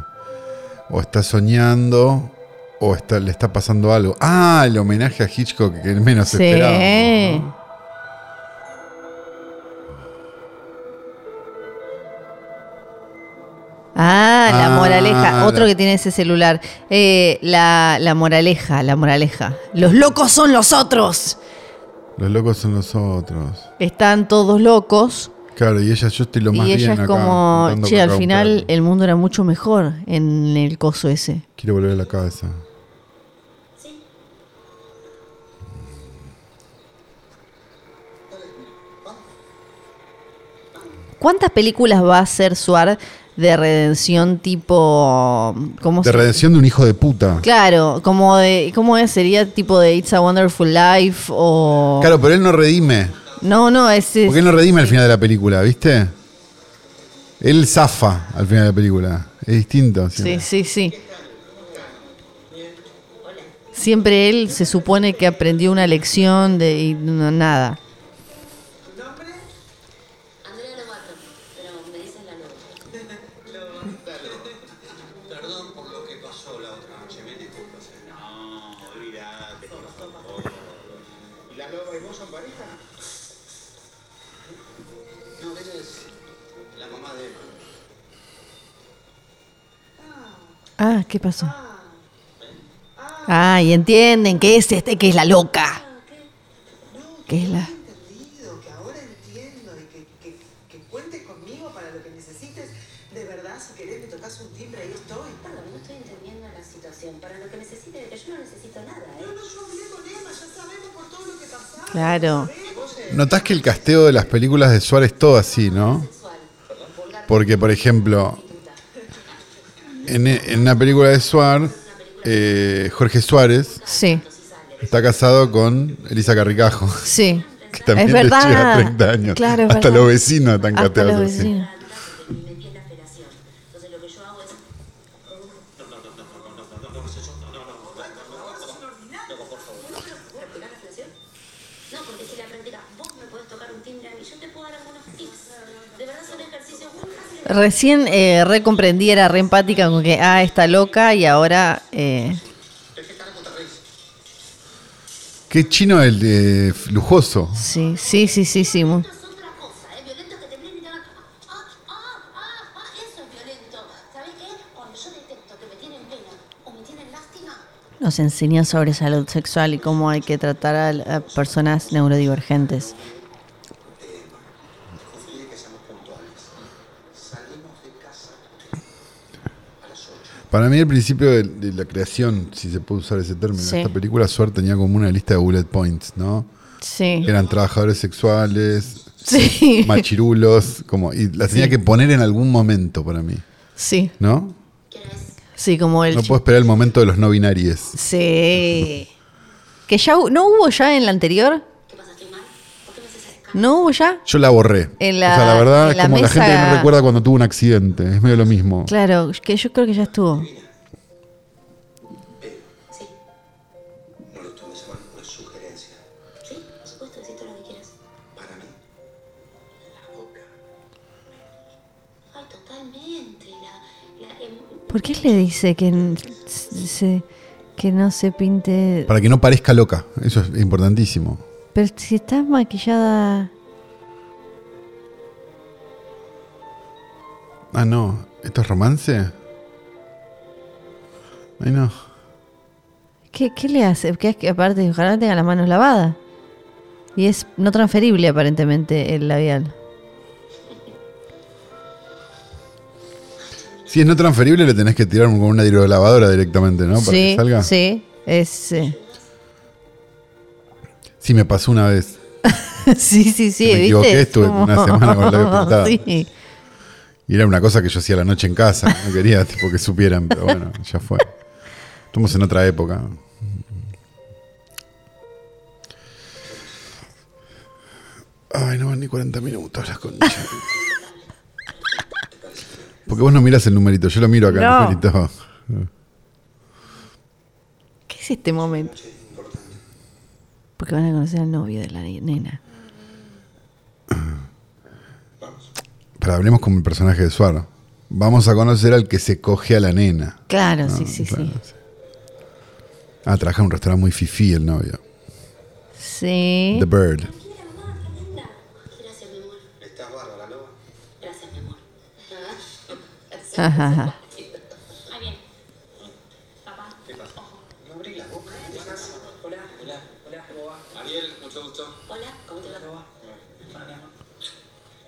o está soñando o está, le está pasando algo. Ah, el homenaje a Hitchcock que menos Sí. esperaba. Ah, la Ah, moraleja. Otro la- que tiene ese celular. Eh, la, la moraleja, la moraleja. Los locos son los otros. Los locos son los otros. Están todos locos. Claro, y ella, yo estoy lo más y ella bien es acá, como, che, al final el mundo era mucho mejor en el coso ese. Quiero volver a la casa. Sí. ¿Cuántas películas va a hacer Suar de redención tipo... ¿cómo De se- redención de un hijo de puta. Claro, como de, ¿cómo es? Sería tipo de It's a Wonderful Life o... Claro, pero él no redime. No, no, es... es- Porque él no redime al final de la película, ¿viste? Él zafa al final de la película. Es distinto. Sí, sí, sí. Siempre él se supone que aprendió una lección de y no, nada. Ah, ¿qué pasó? Ah, y entienden que es este, que es la loca. Que es la... Claro. Notás que el casteo de las películas de Suárez es todo así, ¿no? Porque, por ejemplo, en, en una película de Suárez, eh, Jorge Suárez Sí, está casado con Elisa Carricajo, sí. que también es le verdad. lleva 30 años. Claro, es Hasta verdad. los vecinos están Hasta los así. vecinos. Me metí en la felación. Entonces lo que yo hago es... ¿Practicar la felación? No, porque si la practicas, vos me podés tocar un timbre a mí. Yo te puedo dar algunos tips. De verdad son ejercicios muy fáciles. Recién eh, recomprendí, era re empática con que, ah, está loca y ahora... eh, Qué chino el de lujoso. sí, sí, sí, sí, sí. ¿eh? Nos enseñó sobre salud sexual y cómo hay que tratar a, a personas neurodivergentes. Confíe que seamos puntuales. Salimos de casa a las 8. Para mí el principio de, de la creación, si se puede usar ese término, Sí. esta película Suárez tenía como una lista de bullet points, ¿no? Sí. Eran trabajadores sexuales, Sí. machirulos, como, y las tenía que poner en algún momento para mí, Sí. ¿no? Sí, como el... No puedo esperar el momento de los no binarios. Sí. Que ya no hubo ya en la anterior. ¿qué pasa? ¿Estoy mal? ¿Por qué me haces escapar? No hubo ya. Yo la borré. En la- o sea, la verdad en es como la mesa- gente que no recuerda cuando tuvo un accidente. Es medio lo mismo. Claro, que yo creo que ya estuvo. Sí, No lo tomes a mal, una sugerencia. sí, por supuesto, decís todo lo que quieras. Para mí, la boca. Ay, totalmente. La, la, em, ¿Por qué le dice que, se, que no se pinte? Para que no parezca loca. Eso es importantísimo. Pero si está maquillada... Ah, no. ¿Esto es romance? Ay, no. ¿Qué, qué le hace? Que es que aparte, ojalá tenga las manos lavadas. Y es no transferible aparentemente el labial. Si es no transferible, le tenés que tirar con una hidrolavadora directamente, ¿no? Para sí, que salga. sí, es... eh, Sí, me pasó una vez. sí, sí, sí, Me ¿viste? equivoqué, Es estuve una semana con el labio pintado. sí. Y era una cosa que yo hacía la noche en casa. No quería tipo que supieran, pero bueno, ya fue. Estamos en otra época. Ay, no van ni 40 minutos las conchas. Porque vos no mirás el numerito, yo lo miro acá, el numerito. ¿Qué es este momento? Porque van a conocer al novio de la nena. Pero hablemos como el personaje de Suar. Vamos a conocer al que se coge a la nena. Claro, No, sí, sí, claro, sí. Ah, trabaja en un restaurante muy fifí el novio. Sí. The Bird. Gracias, mi amor. ¿Estás bárbara, no? Gracias, mi amor. Ajá, ajá. Ahí bien. Papá. ¿Qué pasa? No abrí la boca. Hola, hola, hola, ¿cómo va? Ariel, mucho gusto. Hola, ¿cómo te va? ¿Cómo va?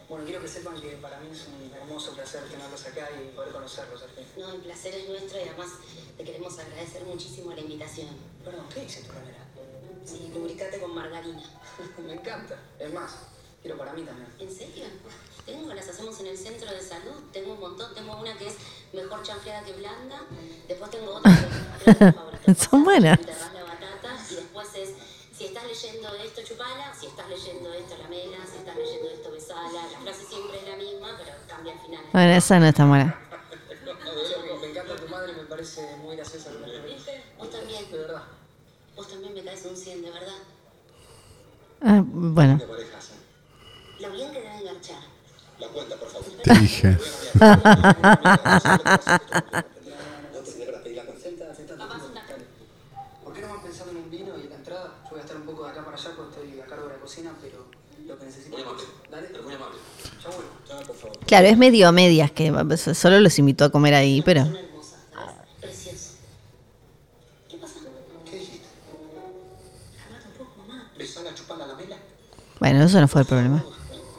Bueno, quiero que sepan que para mí es un hermoso placer tenerlos acá y poder conocerlos al fin. No, el placer es nuestro y además te queremos agradecer muchísimo la invitación. Perdón, ¿qué dice tu remera? Sí, lubricate con margarina. Me encanta. Es más, quiero para mí también. ¿En serio? Tengo, las hacemos en el centro de salud. Tengo un montón. Tengo una que es mejor chanfleada que blanda. Después tengo otra que es. Son buenas. Enterrás la batata y después es, si estás leyendo esto, chupala. Si estás leyendo esto, lamela. Si estás leyendo esto, besala. La frase siempre es la misma, pero cambia al final. Bueno, esa no está mala. Me encanta tu madre y me parece muy graciosa. Vos también. De verdad. Vos también me caes un 100, de verdad. Ah, bueno. ¿Qué parejas? Lo bien que debe enganchar. La cuenta, por favor. Te dije. No te para pedir la cuenta. Senta, senta. Papá, senta. ¿Por qué no van pensando en un vino y en la entrada? Yo voy a estar un poco de acá para allá porque estoy a cargo de la cocina, pero lo que necesito. Muy amable. Dale. Pero muy amable. Chao, bueno. Chao, por favor. Claro, es medio a medias que solo los invitó a comer ahí, pero. Bueno, eso no fue el problema.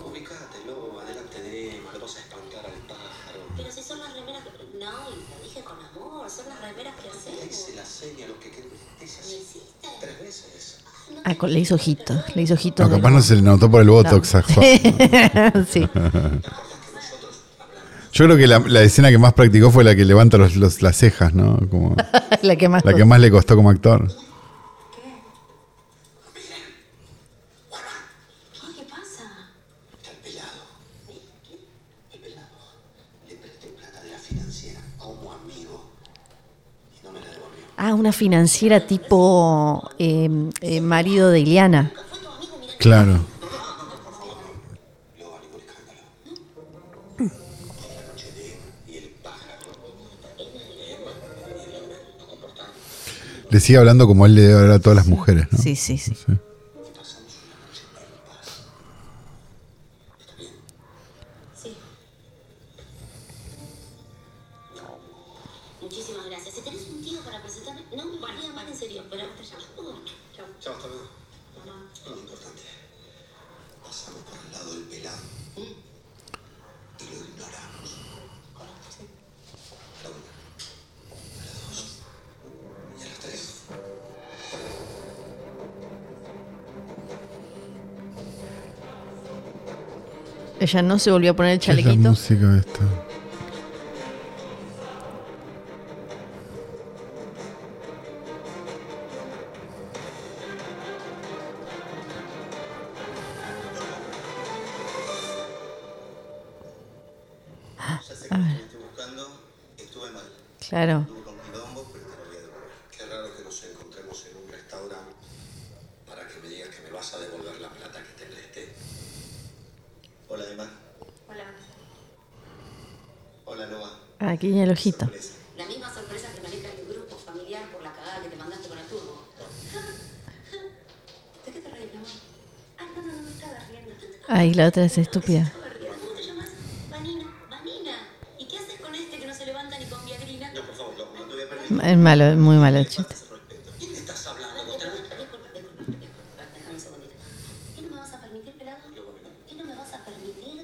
Ubicate, lobo, adelante de Emma. Le vas a espantar al pájaro. Pero si son las remeras que... No, y te dije con amor, son las remeras que Le hacemos. hice la seña, lo que querés. Es ¿Me así. hiciste? Tres veces. Ah, con- le hizo ojitos. Le hizo ojitos. No, capaz no se le notó por el botox a Juan. sí. Yo creo que la, la escena que más practicó fue la que levanta los, los- las cejas, ¿no? Como La que más. la que más le costó como actor. ¿Qué, ¿Qué pasa? Está el pelado. El pelado. Le presté plata de la financiera como amigo. Y no me la devolvió. Ah, una financiera tipo eh, eh, marido de Ileana. Claro. Le sigue hablando como él le debe hablar a todas las mujeres, ¿no? Sí, sí, sí. Ella no se volvió a poner el ¿Qué es la chalequito. música esta? Ya sé que me estoy buscando. Estuve mal. Claro. Tuve con quilombo, pero te lo voy a devolver. Qué raro que nos encontremos en un restaurante para que me digas que me vas a devolver la plata que te presté. Hola, Emma. Hola. Hola, Noah. Aquí en el ojito. Sorpresa. La misma sorpresa que maneja tu grupo familiar por la cagada que te mandaste con el turbo. ¿De qué te reís, mi amor? Ay, no, no, no me estaba riendo. Ay, la otra es estúpida. Estaba riendo. ¿Cómo te llamas? Vanina. Vanina. ¿Y qué haces con este que no se levanta ni con Viagrina? No, por favor, no, no te voy a permitir. Es malo, muy malo el chiste. Ese respeto. ¿Quién me estás hablando? ¿Vos tenés- Disculpa, disculpa, disculpa. Déjame un segundito. ¿Qué no me vas a permitir, pelado? ¿Qué no me vas a permitir?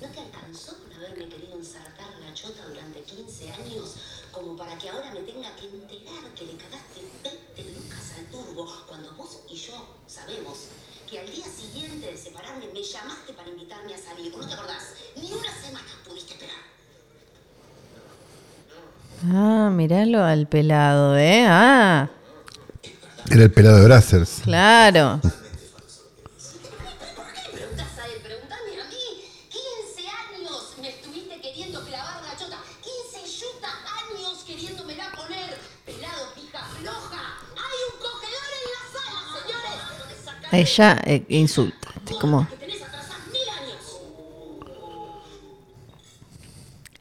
¿No te alcanzó por haberme querido ensartar la chota durante 15 años como para que ahora me tenga que enterar que le cagaste 20 lucas a ser turbo cuando vos y yo sabemos que al día siguiente de separarme me llamaste para invitarme a salir. ¿No te acordás? Ni una semana pudiste esperar. Ah, miralo al pelado, ¿eh? Ah, Era el pelado de Brazzers. claro. ¿Por qué le preguntas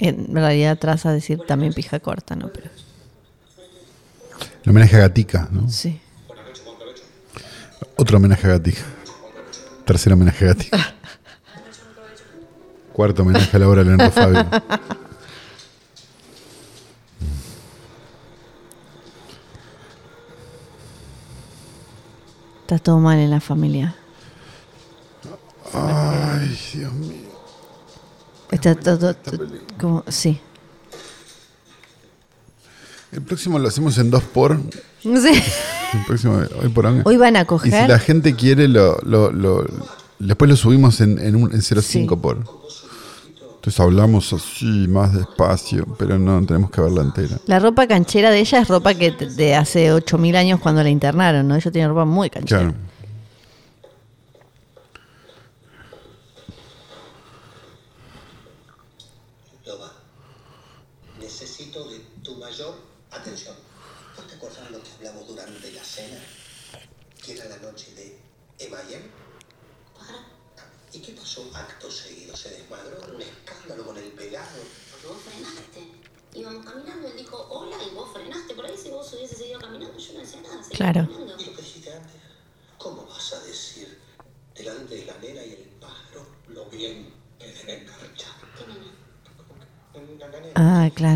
en realidad tras a decir también pija corta, ¿no? Pero El homenaje a Gatica, ¿no? sí. Otro homenaje a Gatica. Tercer homenaje a Gatica. Cuarto homenaje a la obra de Leonardo Fabio. Está todo mal en la familia. Ay, Dios mío. Está todo, como, sí. El próximo lo hacemos en dos por. Sí. El próximo, hoy por hoy. Hoy van a Y si coger. la gente quiere, lo, lo, lo- después lo subimos en, en, un- en 0.5 Sí. por. Entonces hablamos así, más despacio, pero no, tenemos que verla entera. La ropa canchera de ella es ropa que de hace 8000 años cuando la internaron, ¿no? Ella tiene ropa muy canchera. Claro. Loba, necesito de tu mayor atención. ¿No te acuerdas lo que hablamos durante la cena? Que era la noche de Emayem. ¿Y qué pasó acto seguido? ¿Se desmadró? ¿Un escándalo con el pelado? Porque vos frenaste. Íbamos caminando, él dijo hola y vos frenaste. Por ahí si vos hubieses seguido caminando, yo no decía nada. seguía Claro. caminando. ¿Y lo que dijiste antes? ¿Cómo vas a decir delante de la nena y el pájaro lo bien que deben engarchar? ¿Qué nena? La nena. Ah, claro. La eh. nena. Turbo. Está bien, pero Lo bien te debe garchar. Bueno, garchar es una palabra que no sé qué connotación tiene para vos. Bueno. Para mí no, para mí es un acto de, de amor, de libertad, creció. ¿qué, qué, qué cosa? El pene ese. ¿Qué, qué pene? El pene ese está ahí, en la pared. ¿Qué pene? El pene. ¿Cuál pene? El pene. ¿Qué pene? ¿Pero qué pene? No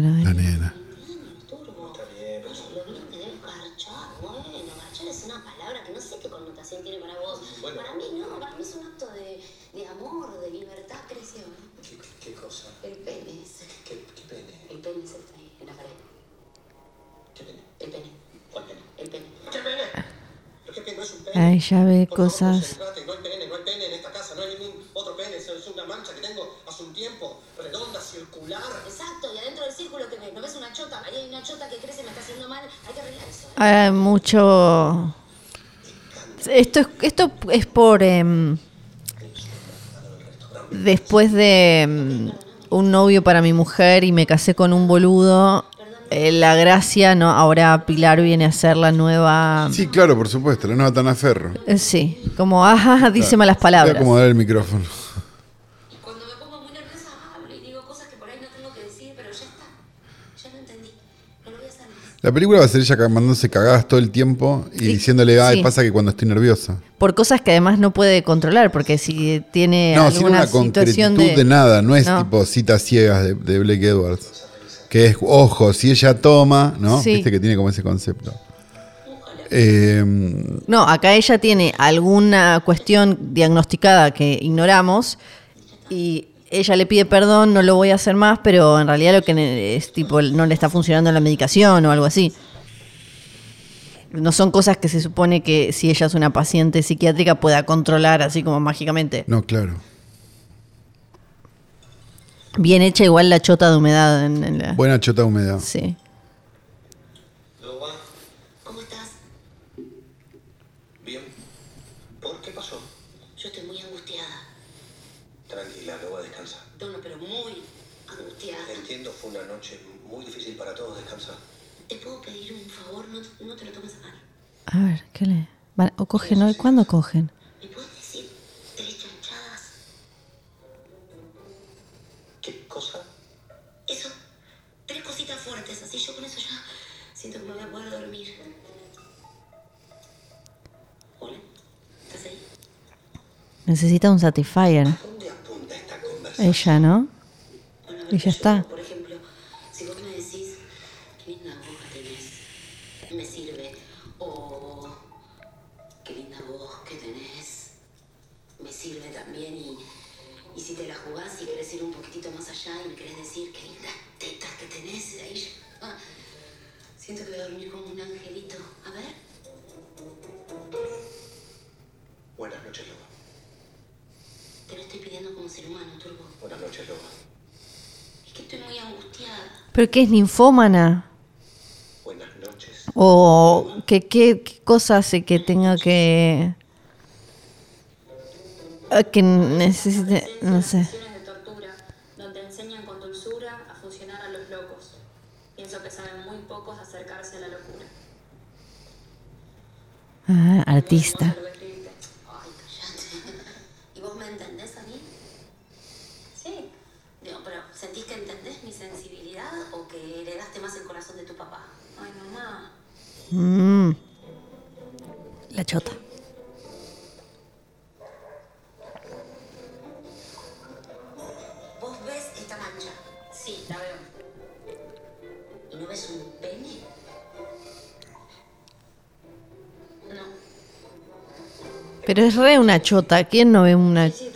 es un pene. Ay, ya ve cosas. Hay mucho. Esto es, esto es por. em, después de em, un novio para mi mujer y me casé con un boludo. eh, la gracia, ¿no? Ahora Pilar viene a ser la nueva. Sí, claro, por supuesto, la nueva Tana Ferro. Eh, Sí, como, ajá, dice malas Voy a palabras. acomodar el micrófono. La película va a ser ella mandándose cagadas todo el tiempo y diciéndole, ay, sí. pasa que cuando estoy nerviosa. Por cosas que además no puede controlar, porque si tiene No, sin alguna una situación de... de. nada, no es No. tipo citas ciegas de, de Blake Edwards. Que es, ojo, si ella toma, ¿no? Sí. Viste que tiene como ese concepto. Eh, No, acá ella tiene alguna cuestión diagnosticada que ignoramos y ella le pide perdón, no lo voy a hacer más, pero en realidad lo que es tipo no le está funcionando la medicación o algo así. No son cosas que se supone que si ella es una paciente psiquiátrica pueda controlar así como mágicamente. no, claro. Bien hecha igual la chota de humedad en, en la... Buena chota humedad. Sí. Loba, ¿Cómo estás? bien. ¿Por qué pasó? Yo estoy muy angustiada. Tranquila, Loba, descansa. No, no, pero muy angustiada. Entiendo, fue una noche muy difícil para todos, descansa. ¿Te puedo pedir un favor? No, no te lo tomes a mal. A ver, ¿qué le...? van- ¿O cogen hoy? ¿Cuándo cogen? ¿Me puedes decir tres chanchadas? ¿Qué cosa? Eso, tres cositas fuertes, así yo con eso ya siento que me voy a poder dormir. Hola, ¿estás ahí? Necesita un Satisfyer. ¿Dónde apunta esta conversación? Ella, ¿no? Y ya está. ¿Pero qué es ninfómana? Buenas noches. ¿O qué, qué, qué cosa hace que tenga que... ah, que necesite... no sé. Sesiones de tortura, donde enseñan con dulzura a funcionar a los locos. Pienso que saben muy pocos acercarse a la locura. Ah, artista. Hermoso lo que escribiste. Ay, cállate. ¿Y vos me entendés a mí? Sí, Digo, pero ¿sentís que entendés mi sensibilidad o que heredaste más el corazón de tu papá? ay mamá. Mm. La chota. ¿Vos ves esta mancha? Sí, la veo. ¿Y no ves un pene? No, Pero es re una chota. ¿Quién no ve una... sí,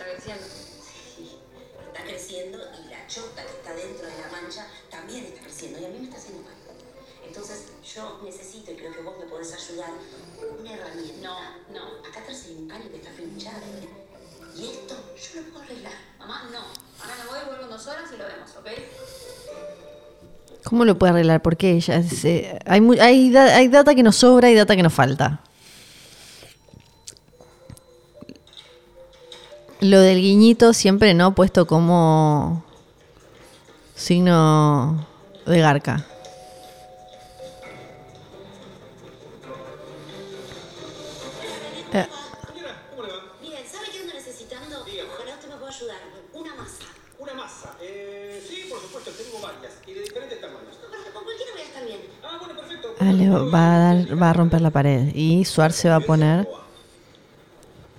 ¿Cómo lo puede arreglar? Porque ella se- hay, mu- hay, da- hay data que nos sobra y data que nos falta. Lo del guiñito siempre no puesto como signo de garca. Eh, Miren, ¿sabe qué ando necesitando? Ojalá usted me pueda ayudar. Una masa. Una masa. Eh, sí, por supuesto, tengo varias y de diferentes tamaños. No, pero con cualquiera voy a estar bien. Ah, bueno, perfecto. ah, le va a, dar, va a romper la pared y Suar se va a poner...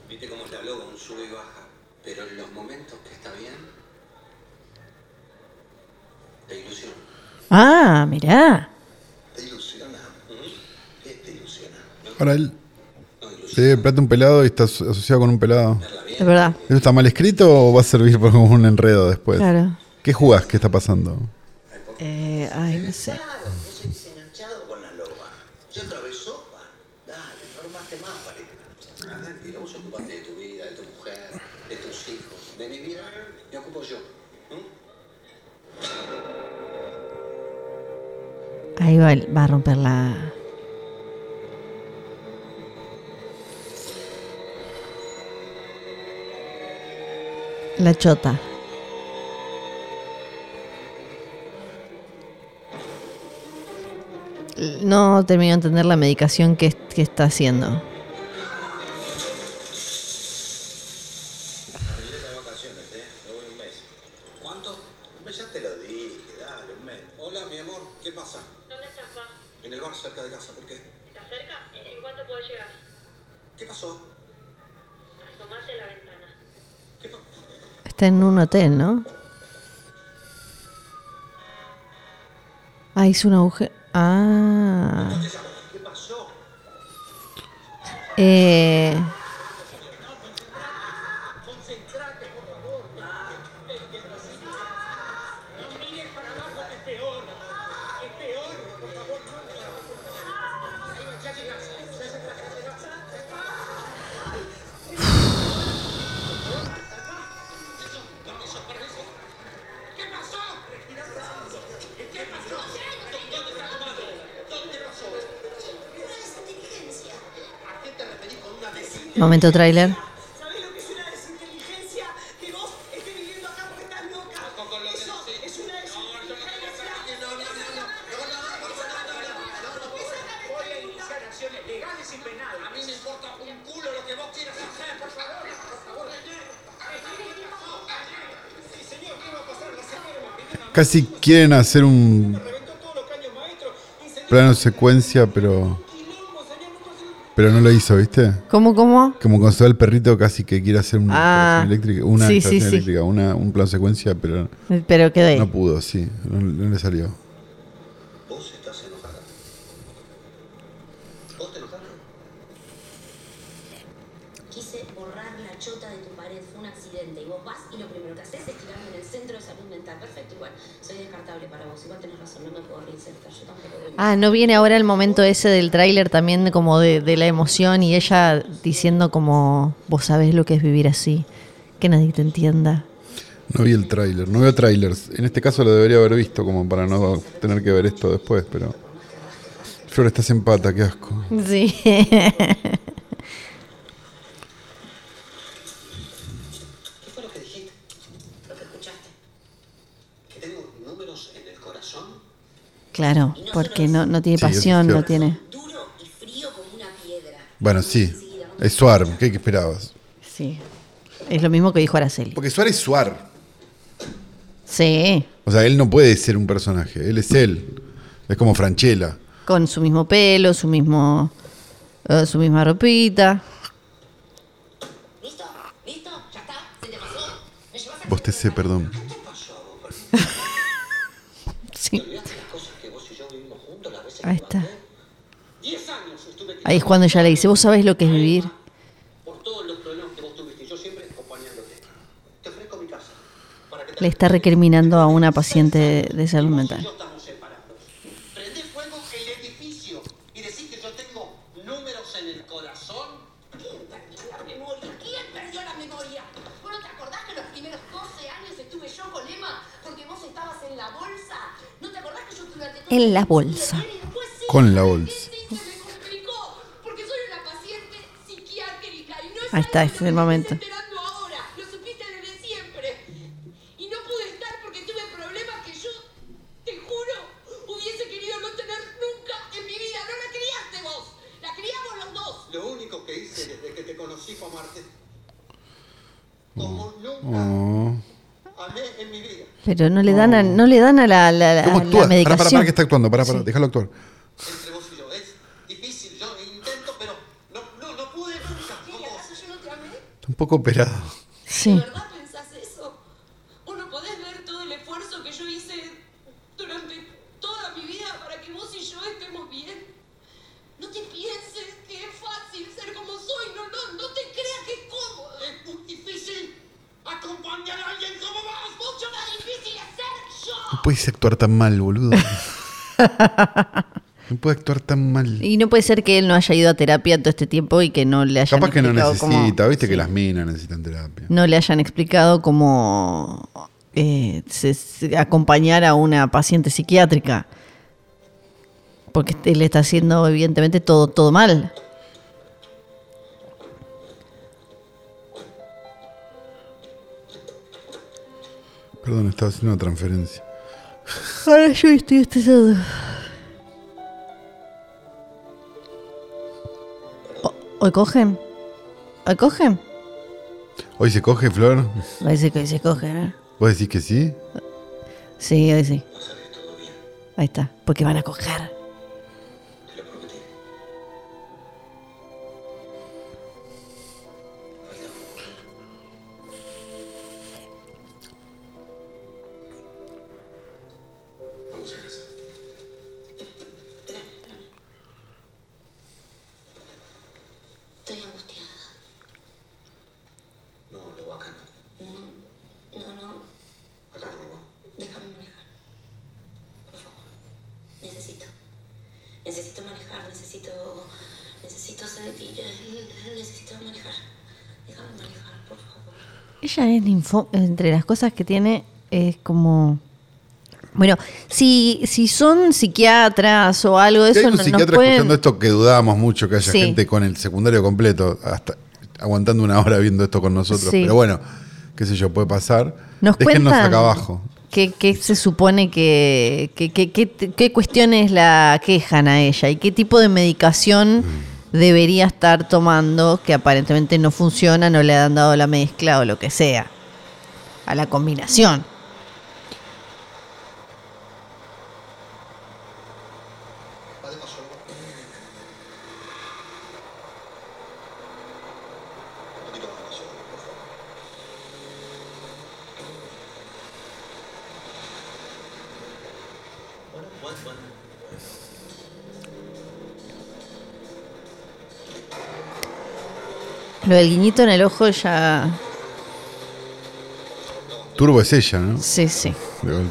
Viste cómo es la loba, un sube y baja. Pero en los momentos que está bien, te ilusiona. Ah, mirá. ¿Te ilusiona? ¿Qué te ilusiona? Ahora él se plata un pelado y está aso- asociado con un pelado. Es verdad. ¿Eso está mal escrito o va a servir por como un enredo después? Claro. ¿Qué jugás? ¿Qué está pasando? Eh, ay, no sé. Claro, vos seguís enganchado con la La chota. No termino de entender la medicación que, que está haciendo. Tarjeta de vacaciones, ¿eh? Me voy un mes. ¿Cuánto? Un mes ya te lo dije, dale, un mes. Hola, mi amor, ¿qué pasa? ¿Dónde estás, pa? En el bar cerca de casa, ¿por qué? ¿Estás cerca? ¿En cuánto puedo llegar? ¿Qué pasó? Asomate a la ventana. ¿Qué pasó? Está en un hotel, ¿no? Ah, hizo un agujero. Ah. Eh, pidió una Casi quieren hacer un plano secuencia, pero pero no lo hizo, ¿viste? ¿Cómo, cómo? Como va el perrito casi que quiere hacer una Ah, eléctrica, una sí, sí, instalación sí. eléctrica, una, un plano secuencia, pero Pero quedó ahí. no pudo, sí, no, no le salió. Vos estás enojada. ¿Vos te enojaste? quise borrar la chota de tu pared, fue un accidente. Y vos vas y lo primero que haces es tirarme en el centro Perfecto, igual, soy descartable para vos. Igual tenés razón, no me puedo reinsertar. Yo tampoco Ah, ¿no viene ahora el momento ese del tráiler también como de, de la emoción y ella diciendo como, vos sabés lo que es vivir así, que nadie te entienda? No vi el tráiler, no veo trailers. En este caso lo debería haber visto como para no tener que ver esto después, pero... Flor, estás en pata, qué asco. Sí. ¿Qué fue lo que dijiste? Lo que escuchaste. ¿Que tengo números en el corazón? Claro, porque no, no tiene Sí, pasión, no tiene... Duro y frío como una piedra. Bueno, sí. Es Suar, ¿qué, qué esperabas? Sí. Es lo mismo que dijo Araceli. Porque Suar es Suar. Sí, O sea, él no puede ser un personaje, él es él. Es como Franchella. con su mismo pelo, su mismo... eh, su misma ropita. ¿Listo? ¿Listo? ¿Ya está? ¿Se te pasó? ¿Me llevas a Bostecé, perdón. Sí. Ahí está. Ahí es cuando ella le dice, vos sabés lo que es vivir. Le está recriminando a una paciente de, salud mental. yo estamos separados. Prendés fuego el edificio y decís que yo tengo números en el corazón. ¿Quién perdió la memoria? ¿Quién perdió la memoria? ¿Vos no te acordás que los primeros 12 años estuve yo con Emma porque vos estabas en la bolsa? Con la ¿sabes bolsa. Ahí está, ese es el momento. Oh. Pero no le dan a, no le dan a la, la, la- ¿Cómo la actúa? Para, medicación. para, para, que está actuando. Para, para, déjalo actuar. Un poco operado. Sí. ¿De verdad pensás eso? ¿Vos no podés ver todo el esfuerzo que yo hice durante toda mi vida para que vos y yo estemos bien? No te pienses que es fácil ser como soy, no, no, no te creas que es cómodo. Es muy difícil acompañar a alguien como vos. Mucho más difícil ser yo. No puedes actuar tan mal, boludo. No puede actuar tan mal. Y no puede ser que él no haya ido a terapia todo este tiempo y que no le hayan Capaz que no cómo- necesita, viste sí. que las minas necesitan terapia. no le hayan explicado cómo eh, se- se- acompañar a una paciente psiquiátrica. Porque él está haciendo evidentemente todo, todo mal. Perdón, estaba haciendo una transferencia. Ahora yo estoy estresado. ¿Hoy cogen? ¿Hoy cogen? ¿Hoy se coge, Flor? Parece que hoy se cogen, ¿eh? ¿Vos decís que sí? Sí, hoy sí. Ahí está. Porque van a coger. Es entre las cosas que tiene es como bueno, si, si son psiquiatras o algo de Si eso, hay un psiquiatra pueden- escuchando esto que dudábamos mucho que haya Sí. gente con el secundario completo, hasta aguantando una hora viendo esto con nosotros. Sí. Pero bueno, qué sé yo, puede pasar. Nos Déjennos cuentan acá abajo. ¿Qué, qué se supone que, que- que- que- qué cuestiones la quejan a ella y qué tipo de medicación debería estar tomando que aparentemente no funciona, no le han dado la mezcla o lo que sea, a la combinación? Lo del guiñito en el ojo ya. Turbo es ella, ¿no? Sí, sí. De.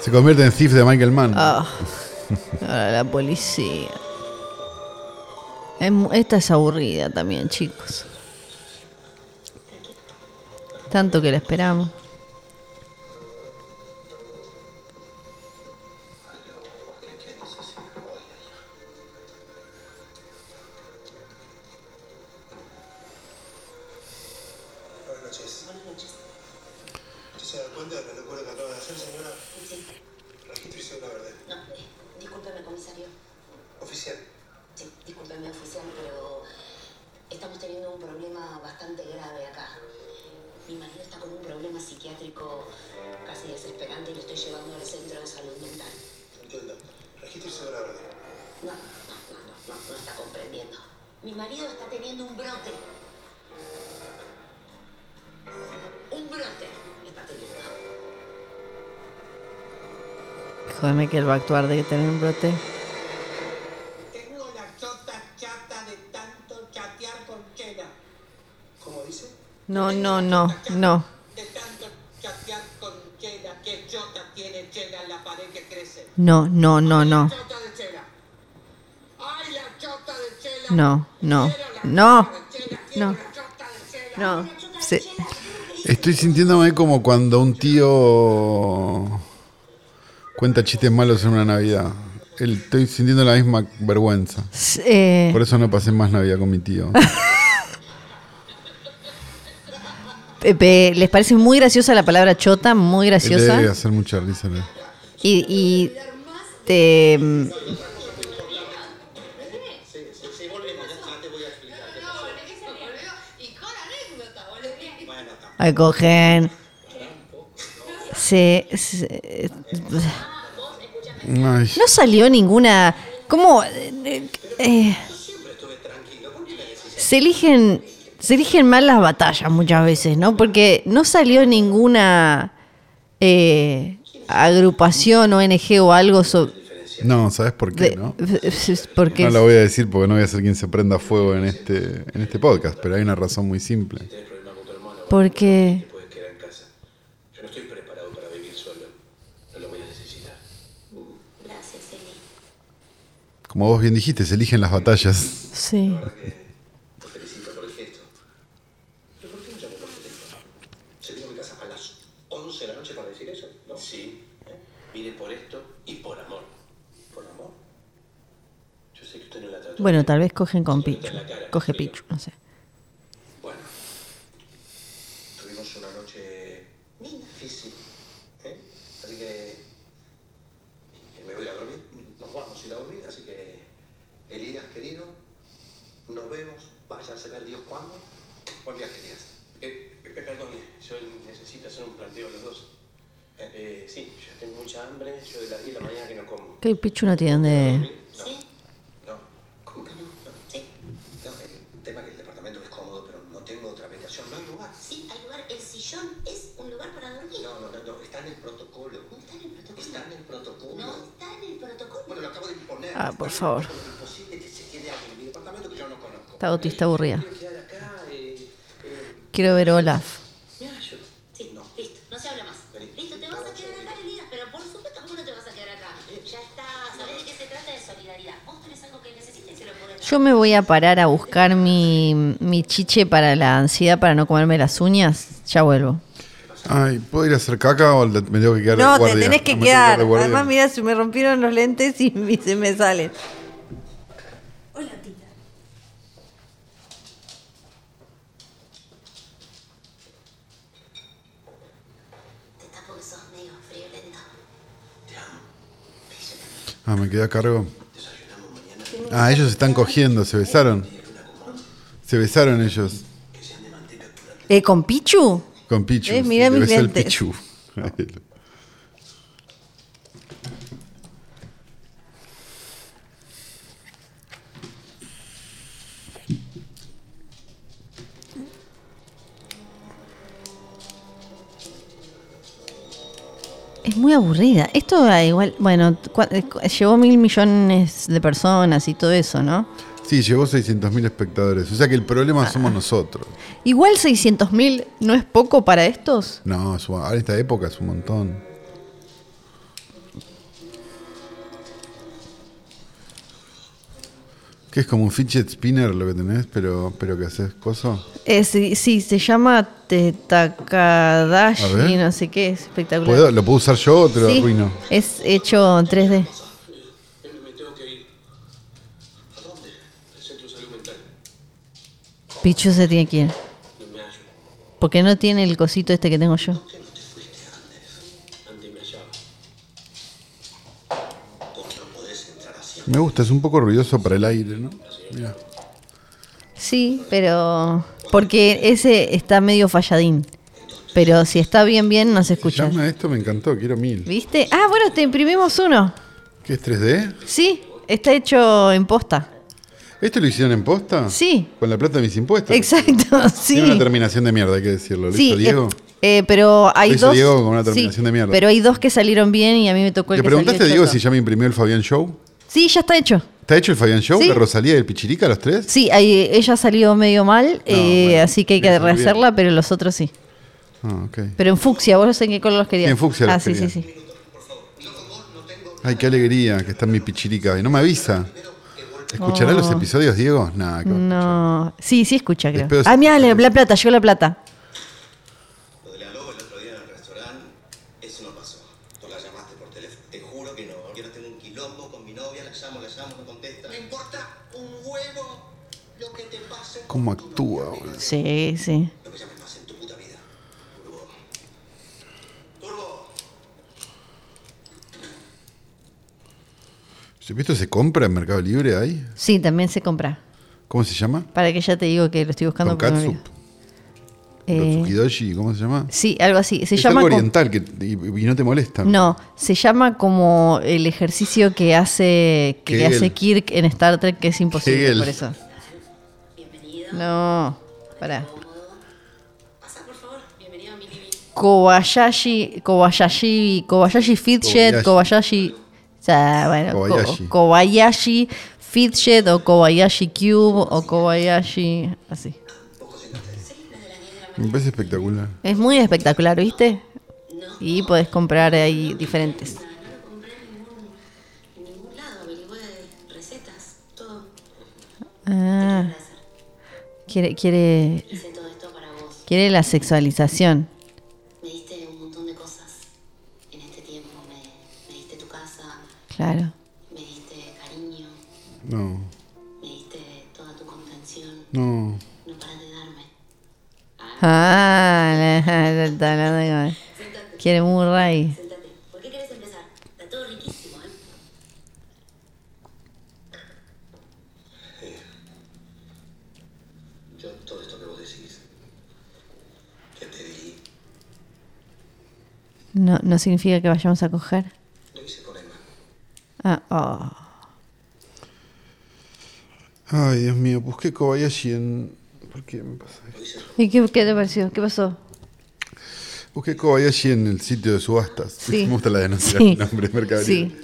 Se convierte en Thief de Michael Mann. Ah, ahora la policía. Esta es aburrida también, chicos. Tanto que la esperamos. Jódeme que él va a actuar de tener un brote. Tengo la chota chata de tanto chatear con Chela. ¿Cómo dice? No, no, no, no. De tanto chatear con Chela. Que chota tiene Chela en la pared que crece. No, no, no, no. Chota de Chela. ¡Ay, la chota de Chela! No, no, no, no. No. Sí. Estoy sintiéndome como cuando un tío cuenta chistes malos en una Navidad. El- Estoy sintiendo la misma vergüenza. Eh, Por eso no pasé más Navidad con mi tío. Pepe, ¿les parece muy graciosa la palabra chota? Muy graciosa. debe hacer mucha risa. ¿no? Y, y te, mm, Ay, cogen. Se, se- Ay, no salió ninguna. ¿Cómo? Eh, eh, se eligen. Se eligen mal las batallas muchas veces, ¿no? Porque no salió ninguna eh, agrupación, ONG o algo so- no, ¿sabes por qué? de- No? porque No la voy a decir porque no voy a ser quien se prenda fuego en este, en este podcast, pero hay una razón muy simple. porque ¿Por amor? Yo sé que usted no la trató. Bueno, bien. tal vez cogen con Se Pichu. Coge. Pichu, no sé. Bueno, tuvimos una noche difícil, ¿eh? Así que eh, me voy a dormir, nos vamos a ir a dormir, así que Elías, querido, nos vemos, vaya a saber Dios cuándo. Buen viaje, Elías. Eh, eh, perdón, yo necesito hacer un planteo a los dos. Eh, sí, yo tengo mucha hambre, yo de las 10 de la mañana que no como. El Pichu no tiene donde. ¿Sí? No, ¿cómo que no? No, Sí. no, el tema es que el departamento es cómodo, pero no tengo otra habitación, no hay lugar. Sí, hay lugar. El sillón es un lugar para dormir. No, no, no, no, está en el protocolo. No está en el protocolo. Está en el protocolo. No está en el protocolo. Bueno, lo acabo de imponer. Ah, por Está favor. bien, pero Es imposible que se quede alguien en mi departamento que yo no conozco. Está autista aburrida. Quiero eh, eh, ver Olaf. Yo me voy a parar a buscar mi, mi chiche para la ansiedad para no comerme las uñas. Ya vuelvo. Ay, ¿puedo ir a hacer caca o me tengo que quedar de No, te guardia? tenés que ¿Me tengo quedar. Además, mira, se me rompieron los lentes y, y se me salen. Hola, tita. Te tapo que sos medio friolento. Ah, me quedé a cargo. Ah, ellos están cogiendo, se besaron. Se besaron ellos. ¿Eh, ¿Con Pichu? Con Pichu. Eh, sí, mirá le mis besó el. Pichu. Es muy aburrida. Esto igual, bueno, eh, llevó mil millones de personas y todo eso, ¿no? Sí, llegó 600.000 espectadores. O sea que el problema Ah. somos nosotros. Igual 600.000 no es poco para estos. No, ahora esta época es un montón. Que es como un fidget spinner lo que tenés, pero, pero que haces coso. Eh, sí, sí, se llama te- Takadashi, no sé qué, es espectacular. ¿Puedo- ¿Lo puedo usar yo o te lo Sí, arruino? es hecho en 3D. Me tengo que ir. ¿A dónde? Al centro de salud mental. Pichu se tiene que ir. Porque no tiene el cosito este que tengo yo. Me gusta, es un poco ruidoso para el aire, ¿no? Mira. Sí, pero. Porque ese está medio falladín. Pero si está bien, bien, no se escucha. Llama esto, me encantó, quiero mil. ¿Viste? Ah, bueno, te imprimimos uno. ¿Qué es 3D? Sí, está hecho en posta. ¿Esto lo hicieron en posta? Sí. Con la plata de mis impuestos. Exacto, sí. Tiene una terminación de mierda, hay que decirlo. ¿Lo Sí, hizo Diego? eh, eh, pero hay Lo hizo dos. Diego con una sí, terminación de mierda. Pero hay dos que salieron bien y a mí me tocó el ¿Le que preguntaste a Diego si ya me imprimió el Fabián Show? Sí, ya está hecho. ¿Está hecho el Fabián Show Sí. de Rosalía y el Pichirica, los tres? Sí, ahí- ella salió medio mal, eh, bueno, así que hay que bien. rehacerla, pero los otros sí. Ah, ok. Pero en fucsia, vos no sé en qué color los querías. En fucsia los Ah, sí, quería. sí, sí. Ay, qué alegría que está en mi Pichirica. Y no me avisa. ¿Escuchará Oh. los episodios, Diego? Nada, No. Sí, sí escucha, creo. Después- Ah, mira, la, la plata, llegó la plata. Lo de la loba el otro día en el restaurante, eso no pasó. Tú la llamaste por teléfono. Te juro que no. Yo no tengo un quilombo con mi novia, la llamo, la llamo, no contesta. Me importa un huevo lo que te pase. ¿Cómo actúa, boludo? Sí, sí. Lo que llames más en tu puta vida. Turbo. Turbo. ¿Esto se compra en Mercado Libre ahí? Sí, también se compra. ¿Cómo se llama? Para que ya te digo que lo estoy buscando. Olvido. Eh, ¿cómo se llama? sí, algo así. Se es llama. algo oriental que, y, y no te molesta. No, se llama como el ejercicio que hace que Kegel. hace Kirk en Star Trek, que es imposible por eso. No, pará. Pasa, por favor. Bienvenido a mi living. Kobayashi, Kobayashi, Kobayashi Fidget, Kobayashi. Kobayashi. O sea, bueno, Ko- Kobayashi. Kobayashi Fidget o Kobayashi Cube o Kobayashi. Así. Me parece espectacular. Es muy espectacular, ¿viste? Y podés comprar ahí diferentes. No lo compré en ningún, en ningún lado. Averigüé recetas, todo. Ah, quiere, quiere, Hice todo esto para vos. quiere la sexualización. Me diste un montón de cosas en este tiempo. Me, me diste tu casa, Claro. me diste cariño, No, me diste toda tu contención. no. No paras de darme. Ah, la- la- hablando con- quiere Murray. Sentate. ¿Por qué querés empezar? Está todo riquísimo, ¿eh? Yo todo esto que vos decís, que te di, No, no significa que vayamos a coger. lo hice por Emma. Ah, oh. Ay, Dios mío, busqué Kobayashi en... ¿Por qué me pasa esto? ¿Y qué, qué te pareció? ¿Qué pasó? Busqué Kobayashi en el sitio de subastas. Sí. Me gusta la denuncia Sí. el nombre Mercado Sí.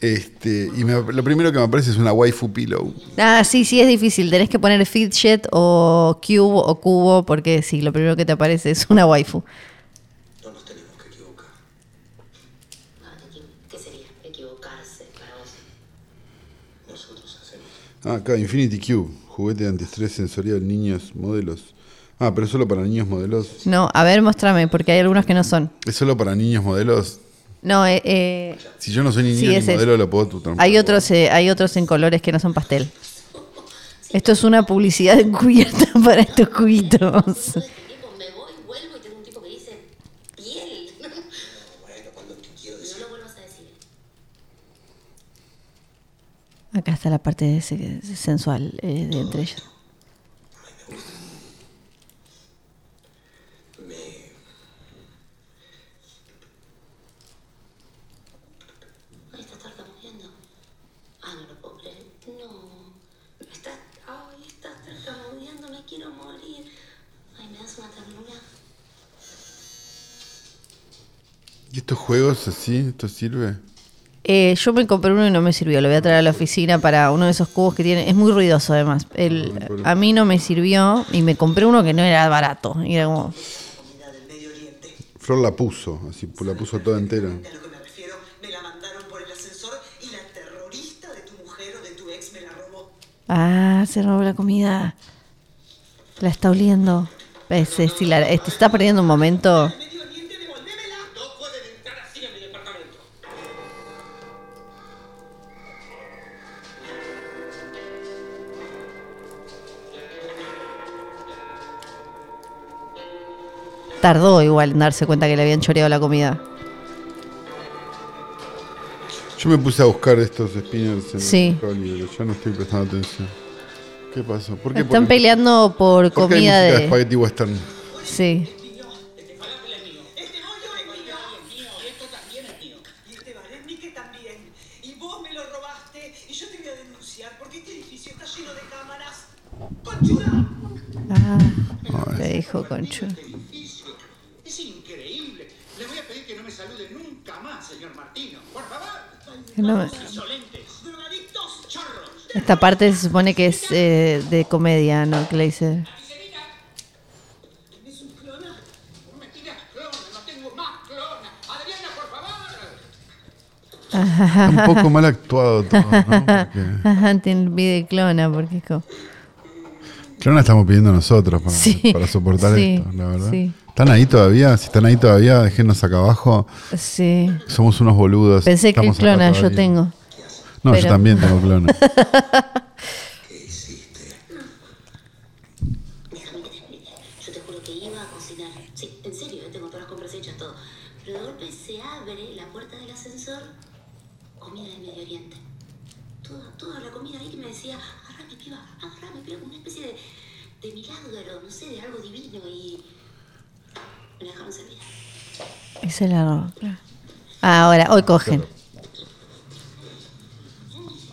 Este, y me- lo primero que me aparece es una waifu pillow. Ah, sí, sí, es difícil. Tenés que poner fidget o cube o cubo porque sí, lo primero que te aparece es una waifu. No nos tenemos que equivocar. Ah, te equivo- ¿Qué sería? Equivocarse para vos. Nosotros hacemos. Ah, acá, Infinity Cube, juguete de antiestrés sensorial, niños, modelos. Ah, pero es solo para niños modelos. No, a ver, muéstrame, porque hay algunos que no son. ¿Es solo para niños modelos? No, eh, eh, Si yo no soy ni Sí, niño ni ese es. modelo, lo puedo transformar. hay otros, eh, hay otros en colores que no son pastel. Esto es una publicidad encubierta para estos cubitos. Todo este tiempo me voy, vuelvo y tengo un tipo que dice piel. Bueno, cuando te quiero No decir. lo vuelvas a decir. Acá está la parte sensual eh, de entre ellos. ¿Y estos juegos así? ¿Esto sirve? Eh, yo me compré uno y no me sirvió. Lo voy a traer a la oficina para uno de esos cubos que tiene. Es muy ruidoso además. El- Ah, a mí no me sirvió y me compré uno que no era barato. Y era como. Flor la puso, así la puso toda entera. A lo que me refiero, me la mandaron por el ascensor y la terrorista de tu mujer o de tu ex me la robó. ah, se robó la comida. La está oliendo. Eh, si la- eh, te está perdiendo un momento. Tardó igual en darse cuenta que le habían choreado la comida. Yo me puse a buscar estos spinners en Sí. el Mercado Libre, Ya no estoy prestando atención. ¿Qué pasó? ¿Por qué? Están Porque- peleando por ¿por qué hay comida de. Spaghetti Western. Sí. Este bollo es mío. Y este Varennique también. Y vos me lo robaste y yo te voy a denunciar porque este edificio está lleno de cámaras. ¡Conchuda! Ah, le dijo Conchu. Edificio. Es increíble. Le voy a pedir que no me salude nunca más, señor Martino. Por favor. Que no. Esta parte se supone que es eh, de comedia, ¿no? Que le dice. ¿Es un poco mal actuado todo, ¿no? Porque... Ajá, tiene video clona, porque es como- Claro, la estamos pidiendo nosotros para, Sí, para soportar sí, esto, la verdad. sí. ¿Están ahí todavía? Si están ahí todavía, déjenos acá abajo. Sí. Somos unos boludos. Pensé que clona yo tengo. No, yo también tengo clona. ¿Qué hiciste? Déjame que te explique. Yo te juro que iba a cocinar. Sí, en serio, eh, tengo todas las compras hechas, todo. Pero de golpe se abre la puerta del ascensor. Comida del Medio Oriente. Toda, toda la comida ahí que me decía, agarrame, piba, agarrame, piba, una especie de, de milagro, no sé, de algo divino. Y me la dejaron servir. Ah, ahora, hoy cogen.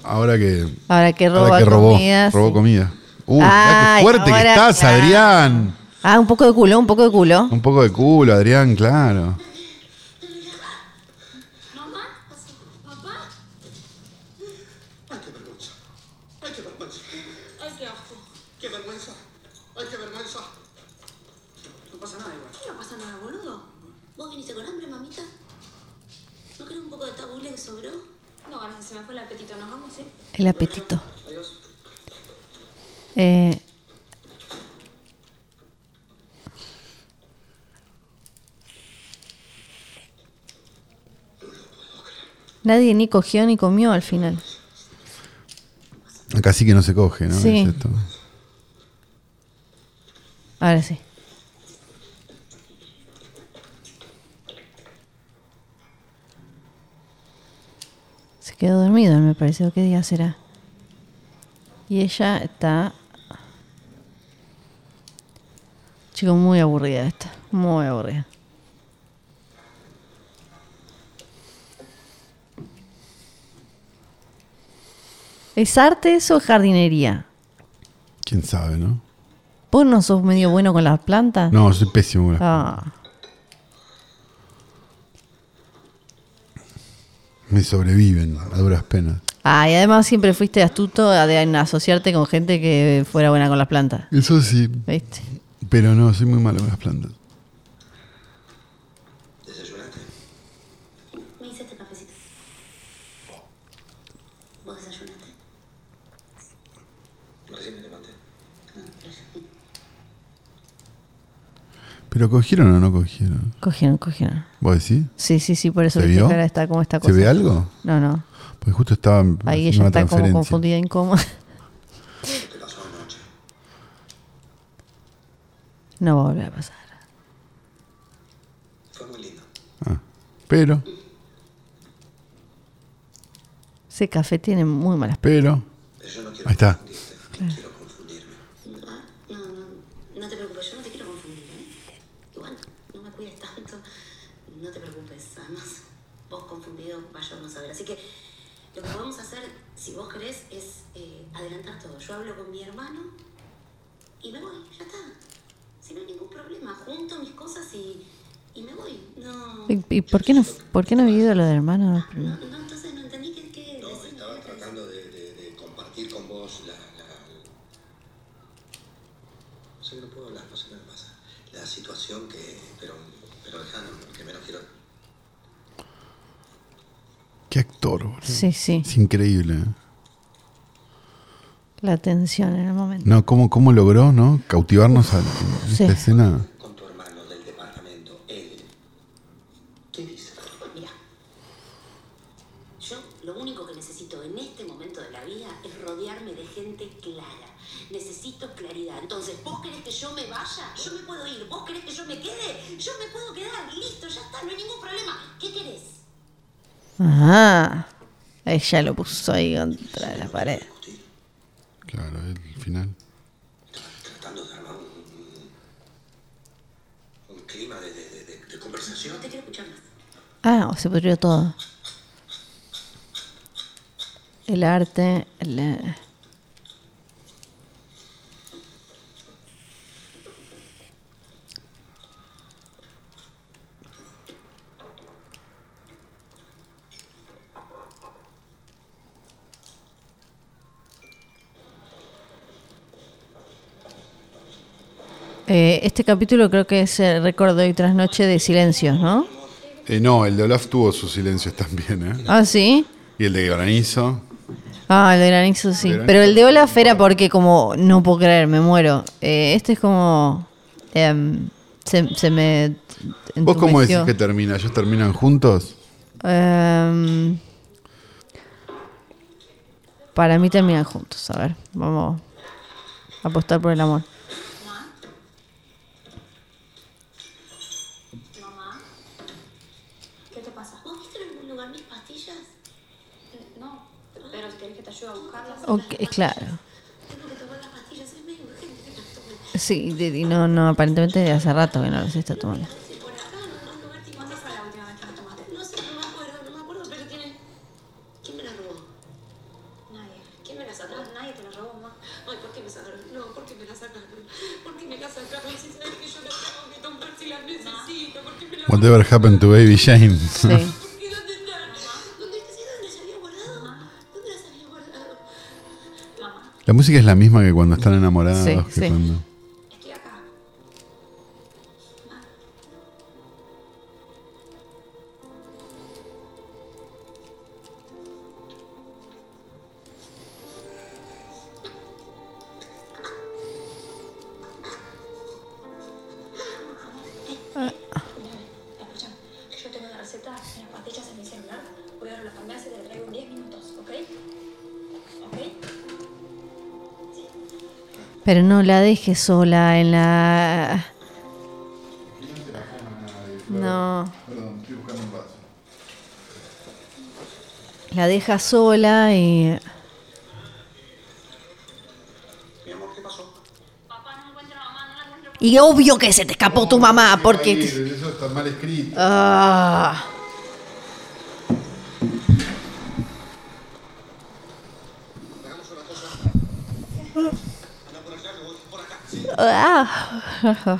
Ahora que, Ahora que roba ahora que robó, comida. robó sí. comida. Uh, Ay, qué fuerte que ahora, estás, claro. Adrián. Ah, un poco de culo, un poco de culo. Un poco de culo, Adrián, claro. Mamá, papá, ¡Ay, qué vergüenza! ¡Ay, qué vergüenza! ay, qué asco. ¡Qué vergüenza! ¡Ay, qué vergüenza! No pasa nada igual. No pasa nada, boludo. ¿Vos viniste con hambre, mamita? ¿No querés un poco de tabule que sobró? No, gracias, se me fue el apetito. Nos vamos, ¿sí? El apetito. Eh, Nadie ni cogió ni comió al final. Acá sí que no se coge, ¿no? Sí. Es esto. Ahora sí. Quedó dormido, me pareció. ¿Qué día será? Y ella está. Chico, muy aburrida esta. Muy aburrida. ¿Es arte eso o jardinería? ¿Quién sabe, no? ¿Vos no sos medio bueno con las plantas? No, soy pésimo. con las- Ah, Me sobreviven a duras penas. Ah, y además siempre fuiste astuto de asociarte con gente que fuera buena con las plantas. Eso sí, ¿Viste? pero no, soy muy malo con las plantas. ¿Desayunaste? Me hice este cafecito. ¿Vos desayunaste? Recién me levanté. ¿Pero cogieron o no cogieron? Cogieron, cogieron. ¿Vos decís? Sí, sí, sí, por eso ¿Se vio? está como esta ¿Se cosa. ve algo? No, no. Porque justo estaba Ahí ella una está como confundida, incómoda. ¿Qué pasó anoche? No va a volver a pasar. Fue muy lindo. Ah, pero, Ese café tiene muy malas pero. Pero yo no quiero Ahí está. confundirte. No quiero confundirme. Ah, no, no, no te preocupes, yo no te quiero confundir, ¿eh? Igual, no me cuides tanto, no te preocupes, además, vos confundido, vayamos a ver. Así que lo que podemos hacer, si vos querés, es eh, adelantar todo. Yo hablo con mi hermano y me voy, ya está. Si no hay ningún problema, junto mis cosas y, y me voy. No, ¿Y, y por qué no por qué no ha vivido lo de hermano? No, entonces no entendí que... que No, estaba tratando de, de- de compartir con vos la, la... Sé que no puedo hablar, no sé qué me pasa. La situación que... Pero, pero lejana, primero quiero... Qué actor, boludo. Sí, sí. Es increíble. La tensión en el momento. No, ¿cómo, cómo logró, no? Cautivarnos a Sí. esta escena. Con tu hermano del departamento, él... ¿Qué dice? Mira, yo lo único que necesito en este momento de la vida es rodearme de gente clara. Necesito claridad. Entonces, ¿vos querés que yo me vaya? Yo me puedo ir. ¿Vos querés que yo me quede? Yo me puedo quedar. Listo, ya está, no hay ningún problema. ¿Qué querés? Ajá. Ella lo puso ahí contra la pared. Claro, el final. Tratando de armar un, un clima de, de- de- de- conversación. No te quiero escuchar más. Ah, o se pudrió todo. El arte, el, eh, este capítulo creo que es el récord de hoy tras noche de silencios, ¿no? Eh, no, el de Olaf tuvo sus silencios también, ¿eh? Ah, sí. Y el de Granizo. Ah, el de Granizo sí. El de Granizo. Pero el de Olaf era porque como, no puedo creer, me muero. Eh, este es como... em, se, se me... ¿Vos cómo decís entumeció. que termina? ¿Ellos terminan juntos? Em, para mí terminan juntos. A ver, vamos a apostar por el amor. Que yo las tengo que tomar, si las necesito, ¿por qué me la Whatever happened to Baby Jane. Sí. La música es la misma que cuando están enamorados. Sí, que sí. cuando- Pero no la dejes sola en la... No. La deja sola y... Mi amor, ¿qué pasó? Y obvio que se te escapó tu mamá, porque... Eso está mal escrito. Ah. Hagamos una cosa. Anda por acá, que voy por acá. Sí. Ah.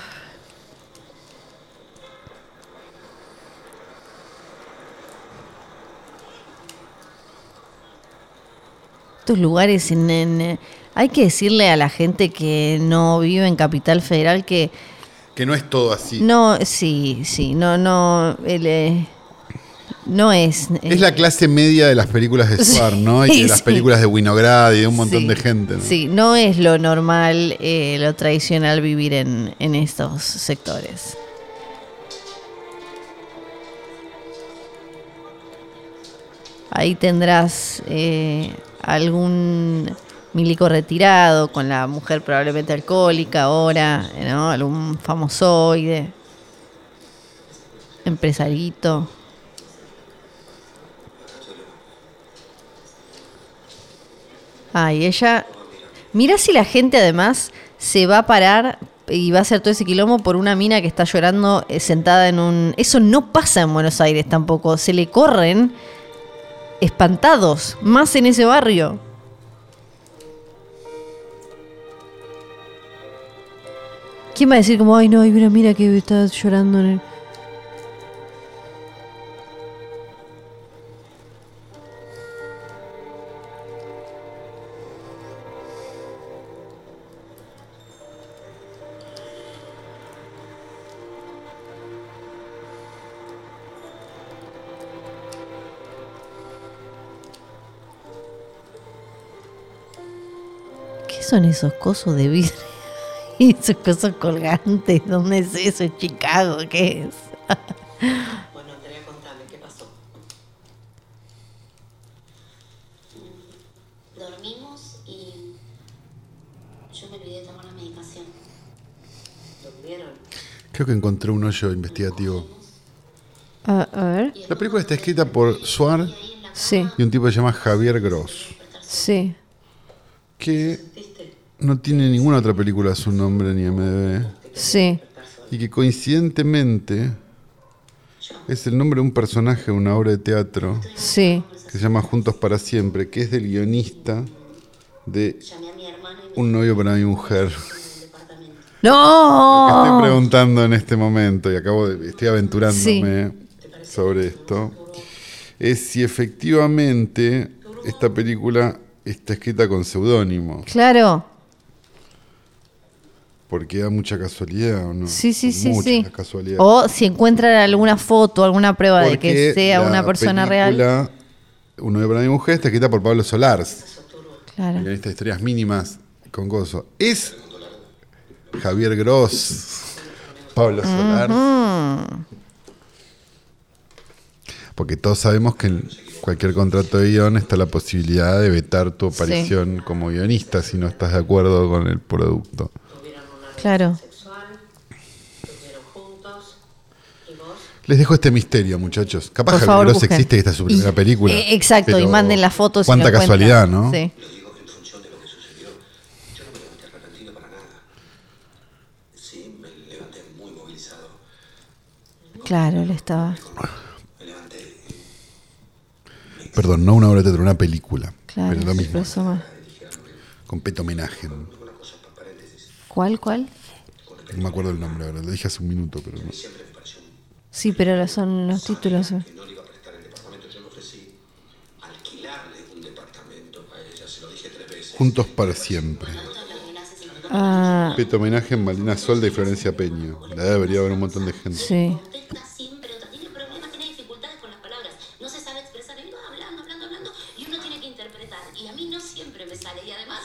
Estos lugares en, en- hay que decirle a la gente que no vive en Capital Federal que Que no es todo así. no, sí, sí, no, no, el, eh, no es. Es la clase media de las películas de Sí, Suar, ¿no? Y de las sí. películas de Winograd y de un montón Sí, de gente, ¿no? Sí, no es lo normal, eh, lo tradicional vivir en, en estos sectores. Ahí tendrás eh, algún milico retirado con la mujer probablemente alcohólica ahora, ¿no? Algún famosoide, empresarito. Ah, y ella. Mira si la gente además se va a parar y va a hacer todo ese quilombo por una mina que está llorando eh, sentada en un. Eso no pasa en Buenos Aires tampoco. Se le corren espantados, más en ese barrio. ¿Quién va a decir como, ay no, hay una mira que está llorando en el... son esos cosos de vidrio? Y esos cosos colgantes. ¿Dónde es eso? ¿Chicago? ¿Qué es? Bueno, Andrea, contame, ¿qué pasó? Dormimos y yo me olvidé de tomar la medicación. ¿Durmieron? Creo que encontré un hoyo investigativo. A, a ver. La película está escrita por Suar Sí, y un tipo que se llama Javier Gross, sí. que no tiene ninguna otra película a su nombre ni MDB, Sí. y que coincidentemente es el nombre de un personaje de una obra de teatro Sí. que se llama Juntos para Siempre, que es del guionista de Un novio para mi mujer. Estoy ¡No! preguntando en este momento y acabo de, estoy aventurándome sobre esto. Es si efectivamente esta película está escrita con seudónimo, Claro. Porque da mucha casualidad, ¿o no? Sí, sí, Son sí, sí. O si encuentran alguna foto, alguna prueba de que sea la una persona real. película Un novio para mi mujer está escrita por Pablo Solars. Claro. Guionista de historias mínimas con gozo. Es Javier Gross, Pablo Solars. Porque todos sabemos que en cualquier contrato de guion está la posibilidad de vetar tu aparición como guionista si no estás de acuerdo con el producto. Claro. ¿Estuvieron juntos? ¿Y vos? Les dejo este misterio, muchachos. Capaz Por Javier favor, existe y esta es su primera Y- película. eh, exacto, y manden las fotos. Cuánta lo casualidad, cuentan. ¿no? Sí. Que. Claro, él estaba. Me levanté Perdón, no una obra de teatro, una película. Claro, pero lo mismo. Con Peto Homenaje. ¿Cuál, cuál? No me acuerdo el nombre ahora, lo dije hace un minuto, pero no. Sí, pero ahora son los títulos. Juntos para siempre. Ah, Peto Homenaje en Malina Solda y Florencia Peña. La debería haber un montón de gente. sí. Contesta siempre, otra tiene problemas, tiene dificultades con las palabras, no se sabe expresar, y va hablando, hablando, hablando, y uno tiene que interpretar. Y a mí no siempre me sale, y además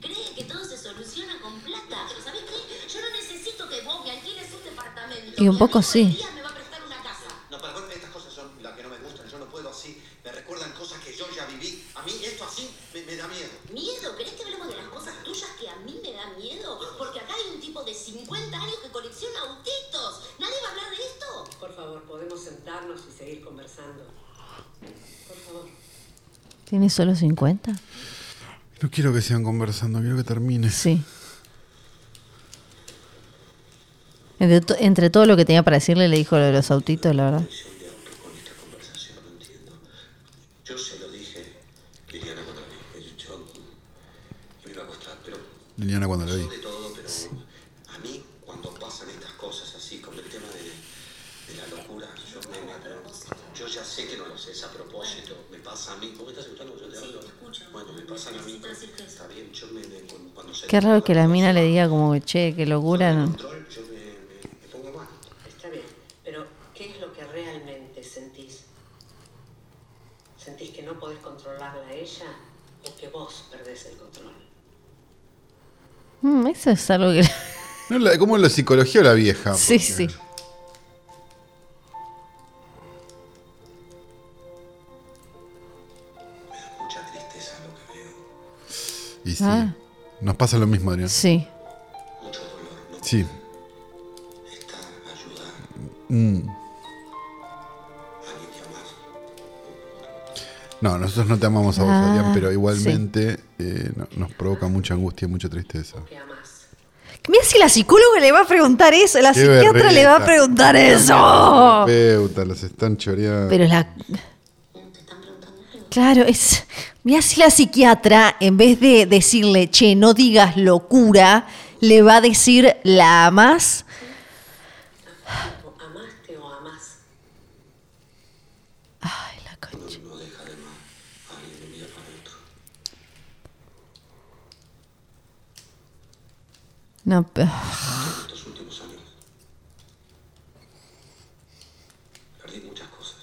cree que todo se soluciona con plata. Pero ¿sabes qué? Yo no necesito que vos me alquiles un departamento. Y un poco sí. me va a prestar una casa. No, pero bueno, estas cosas son las que no me gustan. Yo no puedo así. Me recuerdan cosas que yo ya viví. A mí esto así me, me da miedo. ¿Miedo? ¿Querés que hablemos de las cosas tuyas que a mí me da miedo? Porque acá hay un tipo de 50 años que colecciona autitos. ¿Nadie va a hablar de esto? Por favor, podemos sentarnos y seguir conversando. Por favor. ¿Tiene solo 50? Quiero que sigan conversando, quiero que termine. Sí. Entre todo lo que tenía para decirle, le dijo lo de los autitos, la verdad. Con esta conversación no entiendo. Yo se lo dije, Liliana, cuando la vi. Yo, yo me iba a acostar, pero Liliana cuando la vi. de todo, pero a mí cuando pasan estas cosas así, con el tema de, de la locura, yo, me, me- yo ya sé que no lo sé, es a propósito, me pasa a mí. ¿Cómo estás escuchando? Yo te hablo. Bueno, me pasan a mí. Está bien, yo me, me- cuando- cuando se Qué raro que la mina le diga como que, che, qué locura. ¿no? control, yo me, me, me pongo mal. Está bien, pero ¿qué es lo que realmente sentís? ¿Sentís que no podés controlarla a ella o que vos perdés el control? Mm, eso es algo que... No, la- ¿Cómo lo psicología la vieja? sí, Porque- sí. Me da mucha tristeza lo que veo, Y sí. Ah. Nos pasa lo mismo, Adrián. Sí. mucho dolor, no Sí. estar, ayudar Mm. No, nosotros no te amamos a vos, Ah, Adrián, pero igualmente eh, no- nos provoca mucha angustia y mucha tristeza. Mira si la psicóloga le va a preguntar eso, la Qué psiquiatra le va a preguntar eso. Terapeuta, los están choreando. Pero la... Claro, es... Mira si la psiquiatra, en vez de decirle, che, no digas locura, le va a decir, ¿la amas? ¿O amaste o amás? Ay, la concha. No deja de amar alguien de un día para otro. No, pe- Estos últimos años perdí muchas cosas.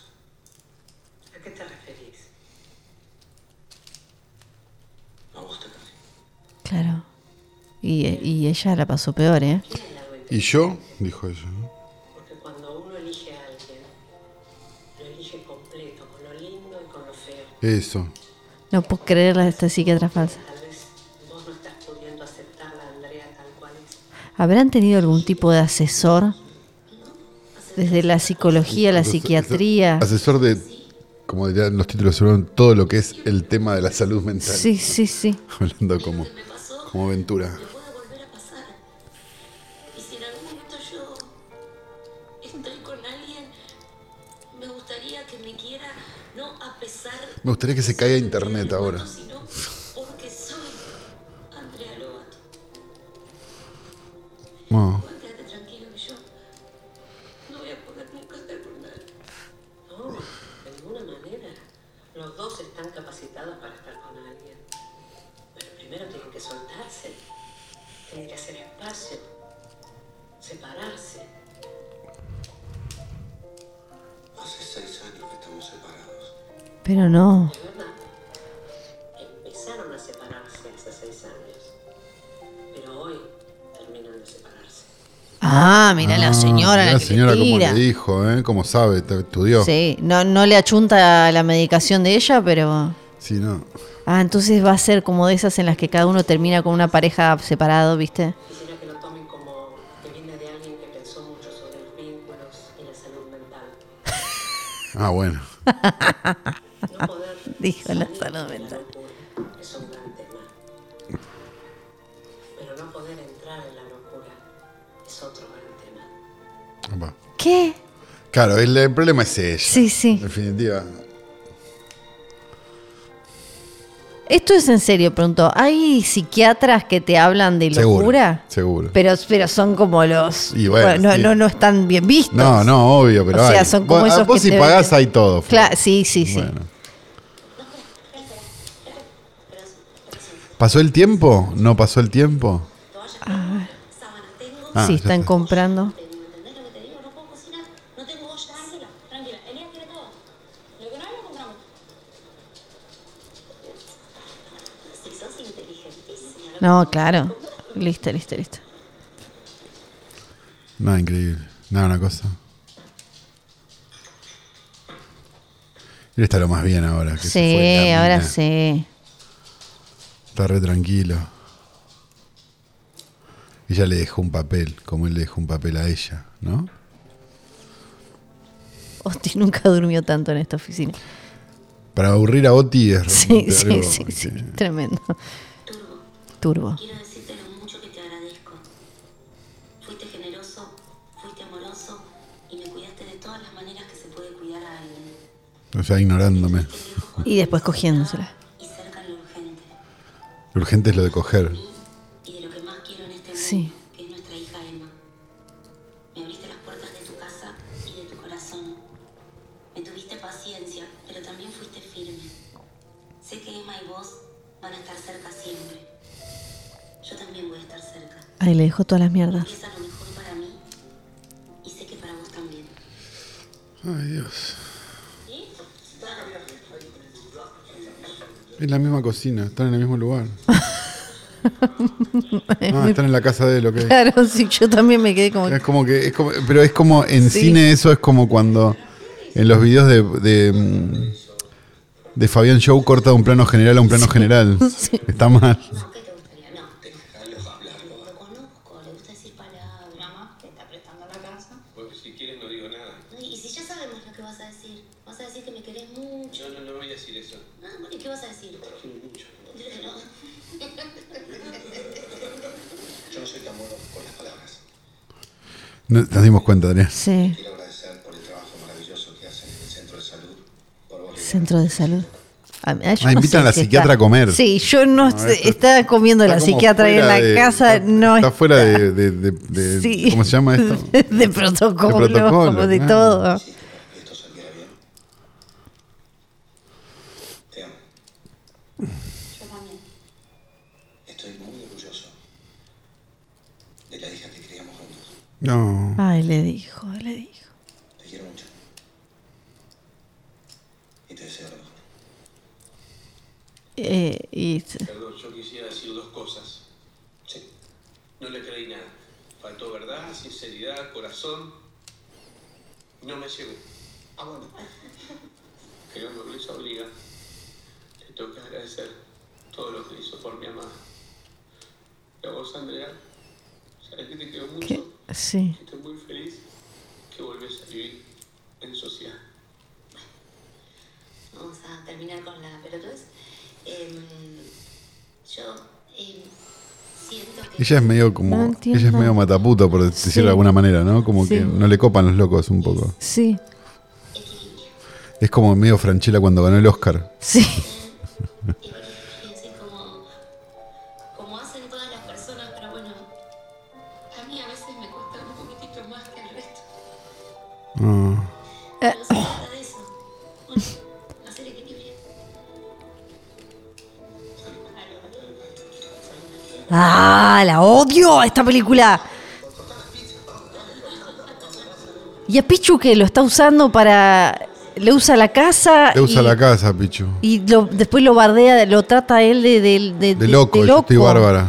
¿A qué te referís? A vos te perdí. Claro. Y, y ella la pasó peor, ¿eh? ¿Y yo? Dijo ella. ¿no? Porque cuando uno elige a alguien, lo elige completo, con lo lindo y con lo feo. Eso. No puedo creer a esta psiquiatra falsa. Tal vez vos no estás pudiendo aceptarla, Andrea, tal cual es. ¿Habrán tenido algún tipo de asesor? Desde la psicología, la psiquiatría. Asesor de, como dirían los títulos, todo lo que es el tema de la salud mental. Sí, sí, sí. Hablando como, como Ventura. Me gustaría que se caiga internet ahora. Señora, como le dijo, ¿eh? Como sabe, te- estudió. Sí, no, no le achunta la medicación de ella, pero... Sí, no. Ah, entonces va a ser como de esas en las que cada uno termina con una pareja separado, ¿viste? Quisiera que lo tomen como que viene de alguien que pensó mucho sobre los vínculos y la salud mental. Ah, bueno. No poder Dijo la salud mental. ¿Qué? Claro, el, el problema es ella. Sí, sí. En definitiva. Esto es en serio, pregunto. ¿Hay psiquiatras que te hablan de Seguro. locura? Seguro. Pero, pero son como los... Y bueno, no, sí. no, no están bien vistos. No, no, obvio, pero O sea, hay. son como Vos- esos Vos que si pagás venden. hay todo. Flor. Cla- sí, sí, sí. ¿Pasó el tiempo? ¿No pasó el tiempo? Ah, Ah, sí, están está. comprando. ¿Entendés lo que te digo? No puedo cocinar, no tengo olla. Tranquila, tranquila. Elías quiere todo. Lo que no hay lo compramos. Si sos inteligentísima. No, claro. Listo, listo, listo. No, increíble. No, una cosa. Él está lo más bien ahora. que se fue Sí, ahora mina. sí. Está re tranquilo. Ella le dejó un papel, como él le dejó un papel a ella, ¿no? Oti nunca durmió tanto en esta oficina. Para aburrir a Oti es Sí, sí, sí, sí. Tremendo. Quiero decirte lo mucho que te agradezco. Fuiste generoso, fuiste amoroso y me cuidaste de todas las maneras que se puede cuidar a alguien. O sea, ignorándome. Y después cogiéndosela. Y cerca en lo urgente. Lo urgente es lo de coger. Y Ahí le dejó todas las mierdas. Porque es a lo mejor para mí y sé que para vos también. Ay, Dios. Es la misma cocina, están en el mismo lugar. Ah, están en la casa de él, ok. Claro, sí, yo también me quedé como... Es como que, es como, pero es como en Sí. cine eso es como cuando en los videos de, de, de Fabián Show corta de un plano general a un plano general. Está mal. ¿Qué te gustaría? No. Lo conozco, le gusta decir palabras. Mamá, te está prestando la casa. Porque si quieres no digo nada. Y si ya sabemos lo que vas a decir, vas a decir que me querés mucho. No, no, no voy a decir eso. Ah, bueno, ¿y qué vas a decir? Mucho. No. Yo no soy tan bueno con las palabras. No, nos dimos cuenta, Adrián. Sí, Quiero agradecer por el trabajo maravilloso que hacen en el centro de salud. Por vos, centro de salud. Ah, Ah, invitan a la si psiquiatra a comer. Sí, yo no, No, sé, esto- está comiendo la Está como psiquiatra en la de- casa, está, no está fuera de, de- de- de- Sí. ¿Cómo se llama esto? de protocolo, De protocolo, de claro. todo. Si esto saliera bien. Te amo. Yo también. Estoy muy orgulloso de la hija que criamos juntos. No. Ay, le dijo, le dijo. Te quiero mucho. Y te deseo lo mejor. Eh, y Perdón, yo quisiera decir dos cosas. Sí. No le creí nada. Faltó verdad, sinceridad, corazón. No me llegó. Ah, bueno. Que no me hizo obliga. Te tengo que agradecer todo lo que hizo por mi amada. Y a vos, Andrea, sabes que te quiero mucho. Que- sí. estoy muy feliz que volvés a vivir en sociedad. Vamos a terminar con la pelotudez. Em, yo em, siento que... Ella es medio como. No ella es medio mataputa, por decirlo Sí. de alguna manera, ¿no? Como Sí. que no le copan los locos un poco. Sí, Es como medio Franchella cuando ganó el Oscar. sí. Ah. Equilibrio. Ah, la odio esta película. Y a Pichu que lo está usando para. Le usa la casa. Le usa y, la casa, Pichu. Y lo- después lo bardea, lo trata a él de, de, de- De loco, de yo estoy bárbara.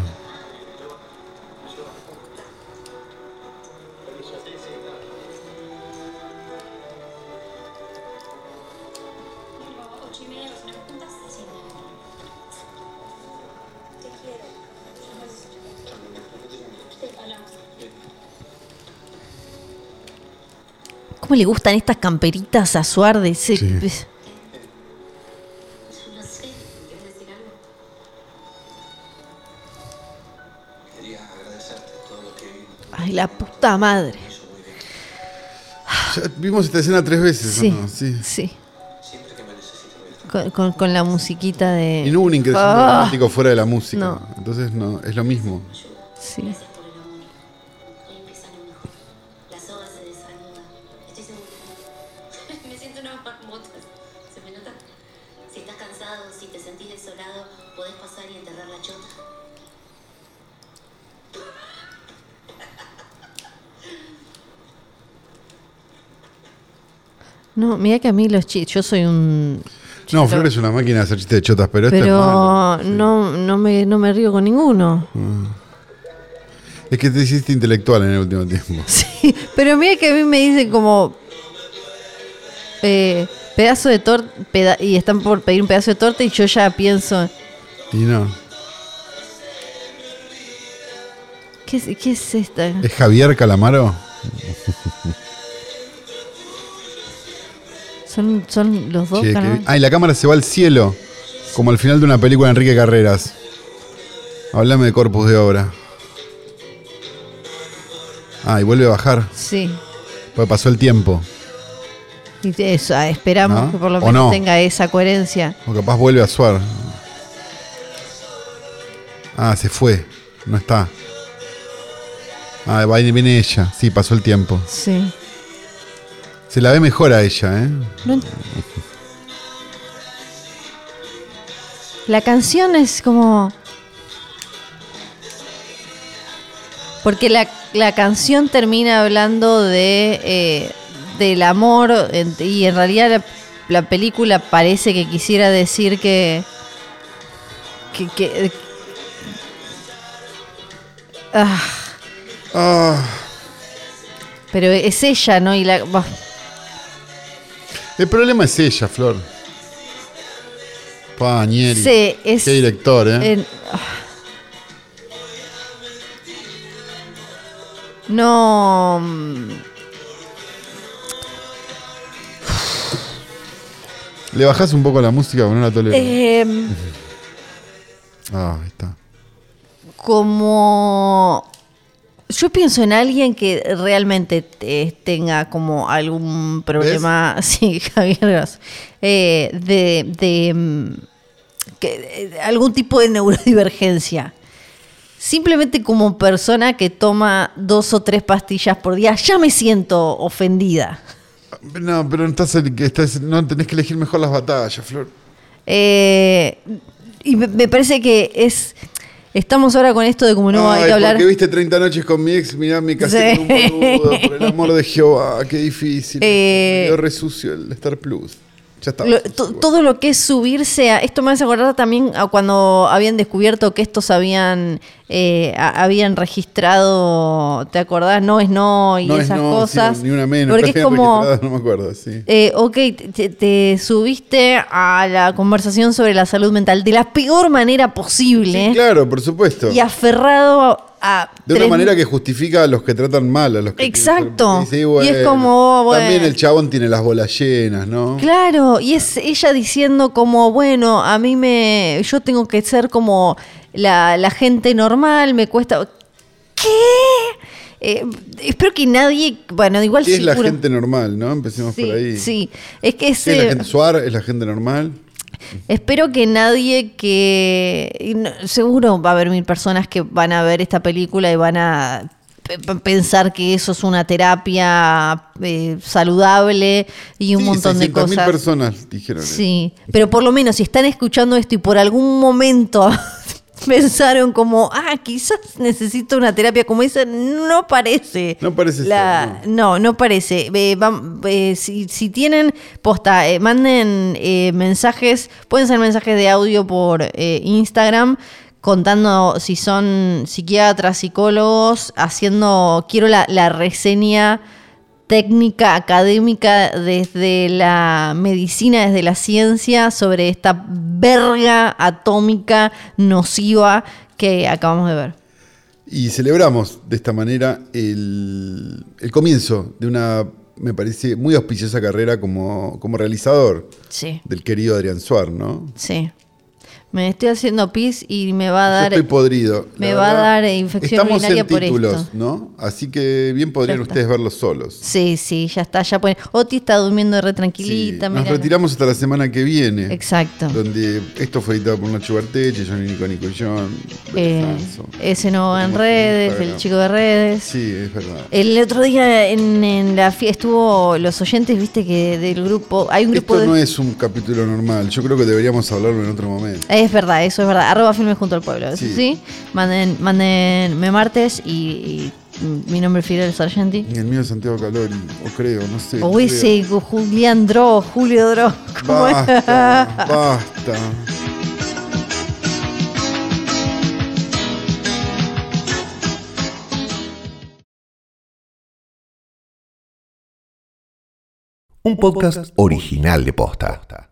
¿Cómo le gustan estas camperitas a? Ese- Sí. Ay, la puta madre. Ya vimos esta escena tres veces, ¿o Sí, no? Sí. sí. Siempre que me necesito voy a estar. Con, con- con la musiquita de. Y no hubo un increciente Ah, romántico fuera de la música. No. Entonces no, es lo mismo. Sí. No, mira que a mí los chistes. Yo soy un. No, Flor es una máquina de hacer chistes de chotas, pero, este es malo. Pero no, no, me, no me río con ninguno. Es que te hiciste intelectual en el último tiempo. Sí, pero mira que a mí me dicen como. eh, pedazo de torta. y están por pedir un pedazo de torta y yo ya pienso. Y no. ¿Qué, es- qué es esta? ¿Es Javier Calamaro? Son, son los dos, Che, que- Ah, y la cámara se va al cielo. Como al final de una película de Enrique Carreras. Háblame de corpus de obra. Ah, y vuelve a bajar. Sí. Porque pasó el tiempo. Y eso, ah, esperamos ¿No? que por lo ¿O menos no? tenga esa coherencia. O capaz vuelve a suar. Ah, se fue. No está. Ah, va viene ella. Sí, pasó el tiempo. Sí. Se la ve mejor a ella, ¿eh? No La canción es como. Porque la, la canción termina hablando de eh, del amor y en realidad la, la película parece que quisiera decir que. que. que- Ah, Ah, pero es ella, ¿no? Y la. bah, el problema es ella, Flor. Pañeri. Sí, es- Qué director, ¿eh? en-. No. mm, ¿Le bajás un poco la música porque no la tolero? em, Ah, ahí está. como yo pienso en alguien que realmente te- tenga como algún problema, sí, Javier eh, de, de, mm, que- eh, algún tipo de neurodivergencia. Simplemente como persona que toma dos o tres pastillas por día, ya me siento ofendida. No, pero estás, estás- no tenés que elegir mejor las batallas, Flor. Eh, y me, me parece que es. Estamos ahora con esto de como no hay Ay, que hablar. porque viste 30 noches con mi ex, mirá, me casé Sí. un boludo, por el amor de Jehová, qué difícil. Eh. Me quedó re sucio el Star Plus. ya está. Lo- todo lo que es subirse a. Esto me hace acordar también a cuando habían descubierto que estos habían eh, a- habían registrado, ¿te acordás? No es no y no es esas no, sí, cosas. ni una menos. Porque es como. No me acuerdo, sí. eh, ok, te, te subiste a la conversación sobre la salud mental de la peor manera posible Sí, claro, por supuesto. y aferrado a. De una manera que justifica a los que tratan mal, a los que Exacto. Sí, Y es como, bueno. También el chabón tiene las bolas llenas, ¿no? Claro, y es ella diciendo como, bueno, a mí me, yo tengo que ser como la, la gente normal, me cuesta... ¿Qué? Eh, espero que nadie, bueno, igual ¿Qué es la gente normal, no? Empecemos Sí, por ahí. sí, es que ¿Qué es la ese- gente suar? ¿Es la gente normal? Espero que nadie que... seguro va a haber mil personas que van a ver esta película y van a pe- pe- pensar que eso es una terapia eh, saludable y un Sí, montón de 600.000 cosas. personas dijeron eso. Sí, pero por lo menos si están escuchando esto y por algún momento pensaron como, ah, quizás necesito una terapia como esa, no parece. No parece La- ser, no. no, parece. Eh, vam- eh, si, si tienen, posta, eh, manden eh, mensajes, pueden ser mensajes de audio por eh, Instagram contando si son psiquiatras, psicólogos, haciendo, quiero la, la reseña técnica académica desde la medicina, desde la ciencia, sobre esta verga atómica nociva que acabamos de ver. Y celebramos de esta manera el, el comienzo de una, me parece, muy auspiciosa carrera como, como realizador Sí, del querido Adrián Suar, ¿no? sí. Me estoy haciendo pis y me va a Yo dar. estoy podrido. me va a dar, infección Estamos urinaria en por títulos, esto. ¿no? Así que bien podrían ustedes verlos solos. Sí, sí, ya está. Ya pueden. Oti está durmiendo re Sí, tranquilita. Nos retiramos hasta la semana que viene. Exacto. Donde esto fue editado por Nacho Barteche, Johnny Nico Nico John, Eh, ese no en Tenemos redes, el chico de redes. Sí, es verdad. El otro día en, en la fiesta estuvo los oyentes, viste que del grupo, hay un grupo Esto de... no es un capítulo normal. Yo creo que deberíamos hablarlo en otro momento. Es verdad, eso es verdad. Arroba filmes junto al pueblo. ¿sí? Sí. ¿sí? Manden, mándenme martes y, y mi nombre es Fidel Sargenti. Y el mío es Santiago Calori, o creo, no sé. O ese Julián Dro, Julio Dro. ¿cómo es? Basta, basta. Un podcast original de Posta.